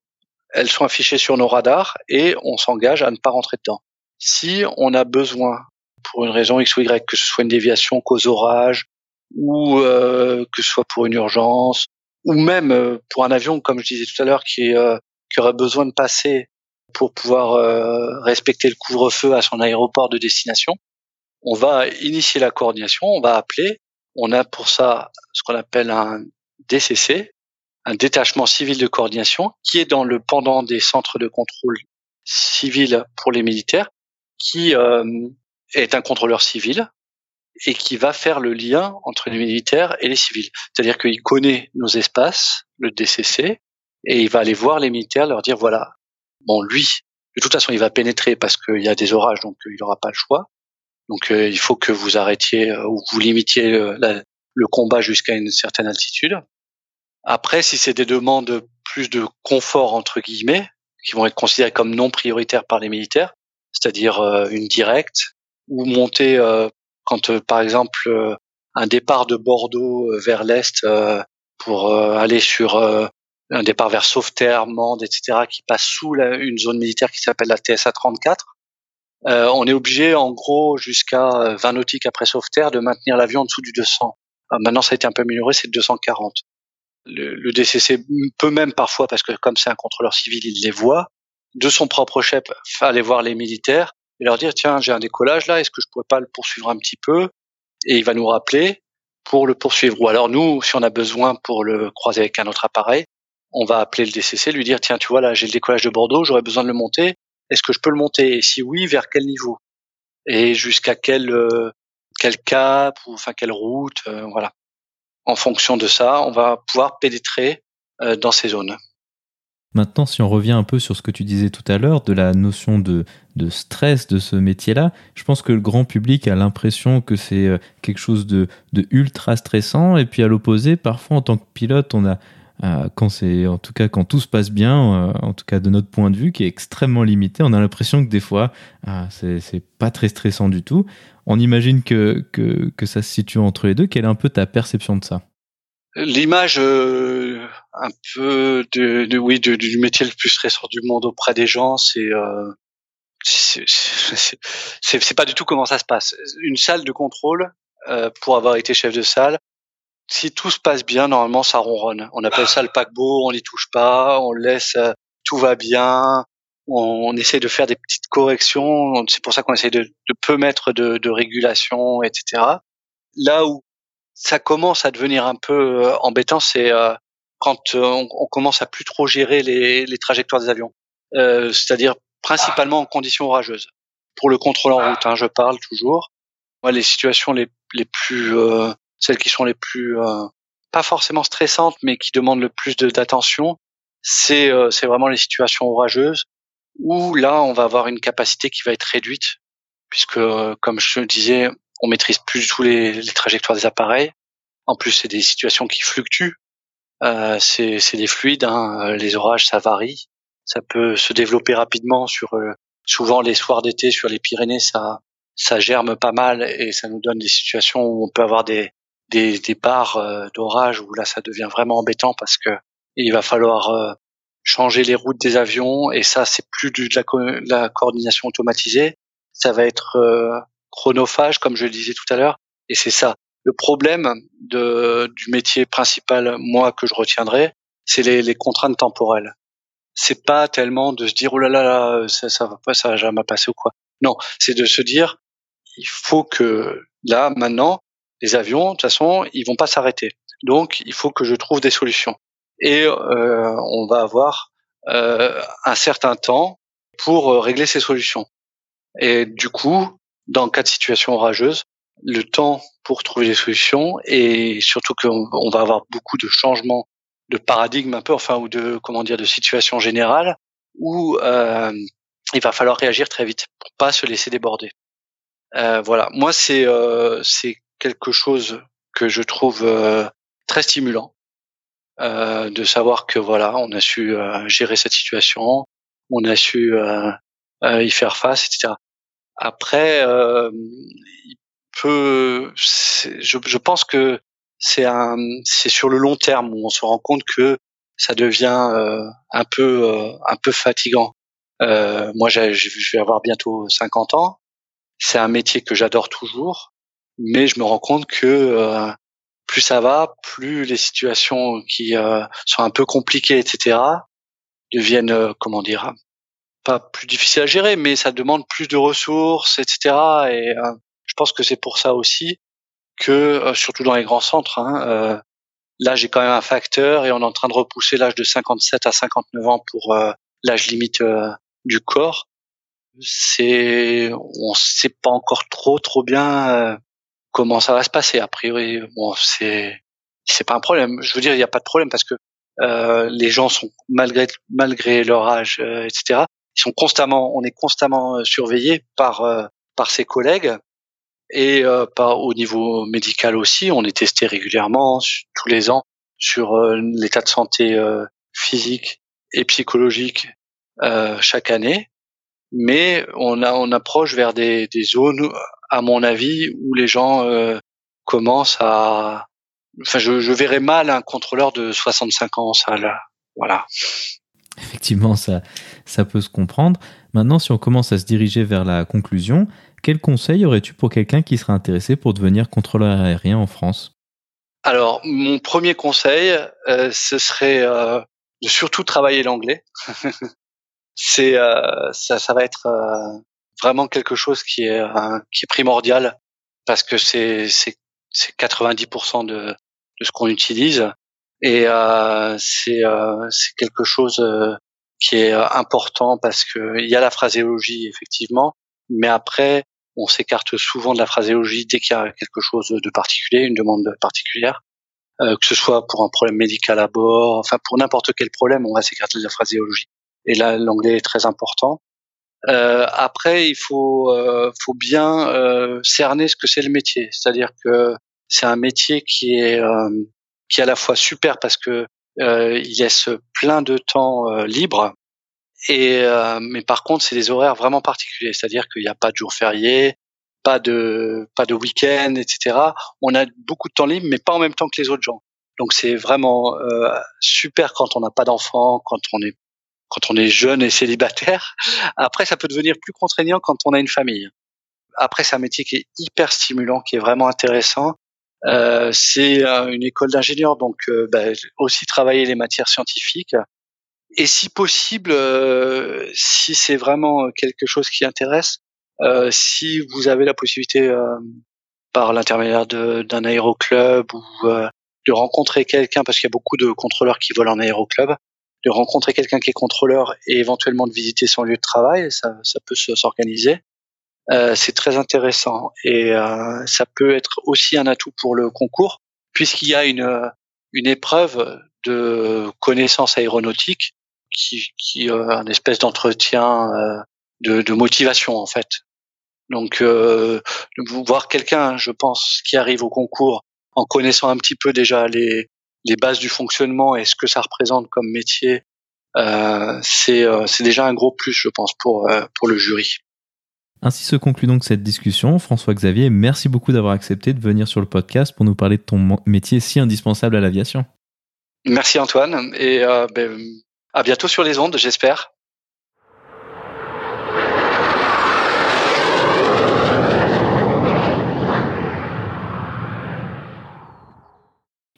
elles sont affichées sur nos radars et on s'engage à ne pas rentrer dedans. Si on a besoin, pour une raison X ou Y, que ce soit une déviation cause orage, ou que ce soit pour une urgence, ou même pour un avion, comme je disais tout à l'heure, qui, qui aurait besoin de passer pour pouvoir respecter le couvre-feu à son aéroport de destination, on va initier la coordination, on va appeler. On a pour ça ce qu'on appelle un DCC, un détachement civil de coordination, qui est dans le pendant des centres de contrôle civil pour les militaires, qui euh, est un contrôleur civil et qui va faire le lien entre les militaires et les civils. C'est-à-dire qu'il connaît nos espaces, le DCC, et il va aller voir les militaires, leur dire voilà, bon lui, de toute façon il va pénétrer parce qu'il y a des orages, donc il n'aura pas le choix. Donc euh, il faut que vous arrêtiez euh, ou vous limitiez euh, le combat jusqu'à une certaine altitude. Après, si c'est des demandes plus de confort entre guillemets, qui vont être considérées comme non prioritaires par les militaires, c'est-à-dire une directe ou monter quand par exemple un départ de Bordeaux vers l'est pour aller sur un départ vers Sauveterre, Mende, etc., qui passe sous une zone militaire qui s'appelle la TSA 34. Euh, on est obligé, en gros, jusqu'à 20 nautiques après Sauveterre, de maintenir l'avion en dessous du 200. Euh, maintenant, ça a été un peu amélioré, c'est 240. Le, le, DCC peut même parfois, parce que comme c'est un contrôleur civil, il les voit, de son propre chef, aller voir les militaires et leur dire tiens, j'ai un décollage là, est-ce que je pourrais pas le poursuivre un petit peu? Et il va nous rappeler pour le poursuivre. Ou alors nous, si on a besoin pour le croiser avec un autre appareil, on va appeler le DCC, lui dire tiens, tu vois là, j'ai le décollage de Bordeaux, j'aurais besoin de le monter est-ce que je peux le monter? Et si oui, vers quel niveau? Et jusqu'à quel euh, quel cap ou enfin quelle route euh, Voilà. En fonction de ça, on va pouvoir pénétrer euh, dans ces zones. Maintenant, si on revient un peu sur ce que tu disais tout à l'heure, de la notion de, stress de ce métier-là, je pense que le grand public a l'impression que c'est quelque chose de, ultra stressant, et puis à l'opposé, parfois en tant que pilote, on a euh, quand c'est, en tout cas, quand tout se passe bien, euh, en tout cas de notre point de vue, qui est extrêmement limité, on a l'impression que des fois, euh, c'est pas très stressant du tout. On imagine que, que, ça se situe entre les deux. Quelle est un peu ta perception de ça? L'image un peu de, de oui de, du métier le plus stressant du monde auprès des gens, c'est c'est pas du tout comment ça se passe. Une salle de contrôle, pour avoir été chef de salle, si tout se passe bien, normalement, ça ronronne. On appelle ça le paquebot, on n'y touche pas, on laisse, euh, tout va bien, on, essaie de faire des petites corrections. C'est pour ça qu'on essaie de, de, peu mettre de, de régulation, etc. Là où ça commence à devenir un peu euh, embêtant, c'est euh, quand on, on, commence à plus trop gérer les, trajectoires des avions, c'est-à-dire principalement en conditions orageuses. Pour le contrôle en route, hein, je parle toujours. Moi, les situations les, les plus celles qui sont les plus euh, pas forcément stressantes, mais qui demandent le plus d'attention, c'est euh, c'est vraiment les situations orageuses où là on va avoir une capacité qui va être réduite puisque euh, comme je le disais, on maîtrise plus du tout les, les trajectoires des appareils. En plus, c'est des situations qui fluctuent. Euh, c'est des fluides. Hein. Les orages, ça varie. Ça peut se développer rapidement sur souvent les soirs d'été sur les Pyrénées, ça ça germe pas mal et ça nous donne des situations où on peut avoir des des, des barres d'orage où là ça devient vraiment embêtant parce que il va falloir changer les routes des avions et ça c'est plus de la, la, coordination automatisée ça va être euh, chronophage comme je le disais tout à l'heure et c'est ça le problème de, du métier principal moi que je retiendrai c'est les, les contraintes temporelles. C'est pas tellement de se dire oh là là, là ça, ça va pas ça va jamais passer ou quoi. Non c'est de se dire il faut que là maintenant les avions de toute façon ils vont pas s'arrêter. Donc il faut que je trouve des solutions. Et euh, on va avoir euh, un certain temps pour euh, régler ces solutions. Et du coup, dans cas de situation orageuse, le temps pour trouver des solutions et surtout qu'on va avoir beaucoup de changements de paradigme un peu, enfin ou de comment dire de situation générale où euh, il va falloir réagir très vite pour pas se laisser déborder. Euh, voilà, moi c'est euh, c'est quelque chose que je trouve très stimulant euh, de savoir que voilà, on a su euh, gérer cette situation, on a su euh, y faire face, etc. Après, je, je pense que c'est un, c'est sur le long terme où on se rend compte que ça devient un peu, un peu fatigant. moi, je vais avoir bientôt 50 ans. C'est un métier que j'adore toujours, mais je me rends compte que plus ça va, plus les situations qui euh, sont un peu compliquées, etc., deviennent, euh, comment dire, pas plus difficiles à gérer, mais ça demande plus de ressources, etc. Et euh, je pense que c'est pour ça aussi que, surtout dans les grands centres, hein, là j'ai quand même un facteur et on est en train de repousser l'âge de 57 à 59 ans pour l'âge limite du corps. C'est, on sait pas encore trop trop bien comment ça va se passer. A priori, bon, c'est c'est pas un problème. Je veux dire, il n'y a pas de problème parce que euh, les gens sont malgré malgré leur âge, euh, etc. Ils sont constamment, on est constamment euh, surveillés par euh, par ses collègues et euh, par au niveau médical aussi. On est testé régulièrement tous les ans sur l'état de santé physique et psychologique chaque année. Mais on a on approche vers des, des zones à mon avis, où les gens euh, commencent à. Enfin, je, je verrais mal un contrôleur de 65 ans en salle. Voilà. Effectivement, ça, ça peut se comprendre. Maintenant, si on commence à se diriger vers la conclusion, quel conseil aurais-tu pour quelqu'un qui serait intéressé pour devenir contrôleur aérien en France? Alors, mon premier conseil, euh, ce serait euh, de surtout travailler l'anglais. C'est euh, ça, ça va être euh, vraiment quelque chose qui est euh, qui est primordial parce que c'est c'est c'est 90% de de ce qu'on utilise. Et c'est c'est quelque chose qui est important parce que il y a la phraséologie effectivement. Mais après on s'écarte souvent de la phraséologie dès qu'il y a quelque chose de particulier une demande particulière euh, que ce soit pour un problème médical à bord enfin pour n'importe quel problème on va s'écarter de la phraséologie et là l'anglais est très important euh, après, il faut, euh, faut bien cerner ce que c'est le métier. C'est-à-dire que c'est un métier qui est, qui est à la fois super parce que il laisse plein de temps libre. Et mais par contre, c'est des horaires vraiment particuliers. C'est-à-dire qu'il n'y a pas de jours fériés, pas de pas de week-end, etc. On a beaucoup de temps libre, mais pas en même temps que les autres gens. Donc c'est vraiment super quand on n'a pas d'enfants, quand on est quand on est jeune et célibataire. Après, ça peut devenir plus contraignant quand on a une famille. Après, c'est un métier qui est hyper stimulant, qui est vraiment intéressant. Euh, c'est euh, une école d'ingénieur, donc euh, bah, aussi travailler les matières scientifiques. Et si possible, euh, si c'est vraiment quelque chose qui intéresse, euh, si vous avez la possibilité par l'intermédiaire d'un aéroclub ou de rencontrer quelqu'un, parce qu'il y a beaucoup de contrôleurs qui volent en aéroclub, de rencontrer quelqu'un qui est contrôleur et éventuellement de visiter son lieu de travail, ça, ça peut s'organiser. Euh, c'est très intéressant et euh, ça peut être aussi un atout pour le concours puisqu'il y a une, une épreuve de connaissance aéronautique qui, qui euh, un espèce d'entretien euh, de, de, motivation en fait. Donc euh, voir quelqu'un, je pense, qui arrive au concours en connaissant un petit peu déjà les, les bases du fonctionnement et ce que ça représente comme métier, euh, c'est euh, c'est déjà un gros plus, je pense, pour euh, pour le jury. Ainsi se conclut donc cette discussion. François Xavier, merci beaucoup d'avoir accepté de venir sur le podcast pour nous parler de ton métier si indispensable à l'aviation. Merci Antoine et ben, à bientôt sur les ondes, j'espère.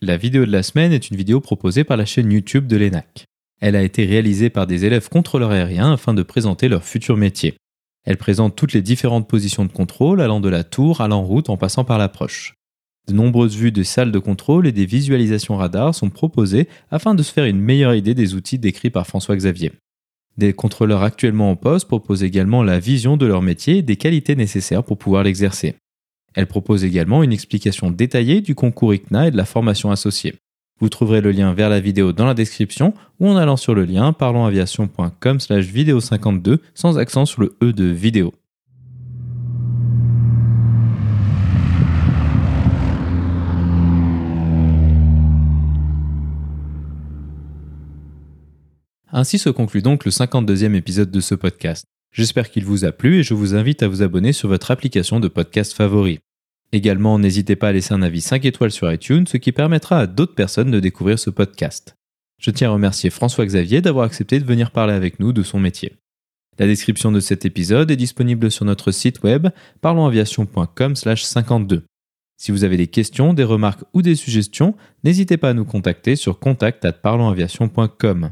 La vidéo de la semaine est une vidéo proposée par la chaîne YouTube de l'ENAC. Elle a été réalisée par des élèves contrôleurs aériens afin de présenter leur futur métier. Elle présente toutes les différentes positions de contrôle allant de la tour à l'en route en passant par l'approche. De nombreuses vues des salles de contrôle et des visualisations radar sont proposées afin de se faire une meilleure idée des outils décrits par François Xavier. Des contrôleurs actuellement en poste proposent également la vision de leur métier et des qualités nécessaires pour pouvoir l'exercer. Elle propose également une explication détaillée du concours ICNA et de la formation associée. Vous trouverez le lien vers la vidéo dans la description ou en allant sur le lien parlonsaviation.com slash vidéo 52 sans accent sur le E de vidéo. Ainsi se conclut donc le 52e épisode de ce podcast. J'espère qu'il vous a plu et je vous invite à vous abonner sur votre application de podcast favori. Également, n'hésitez pas à laisser un avis 5 étoiles sur iTunes, ce qui permettra à d'autres personnes de découvrir ce podcast. Je tiens à remercier François Xavier d'avoir accepté de venir parler avec nous de son métier. La description de cet épisode est disponible sur notre site web parlonsaviation.com/52. Si vous avez des questions, des remarques ou des suggestions, n'hésitez pas à nous contacter sur contact@parlonsaviation.com.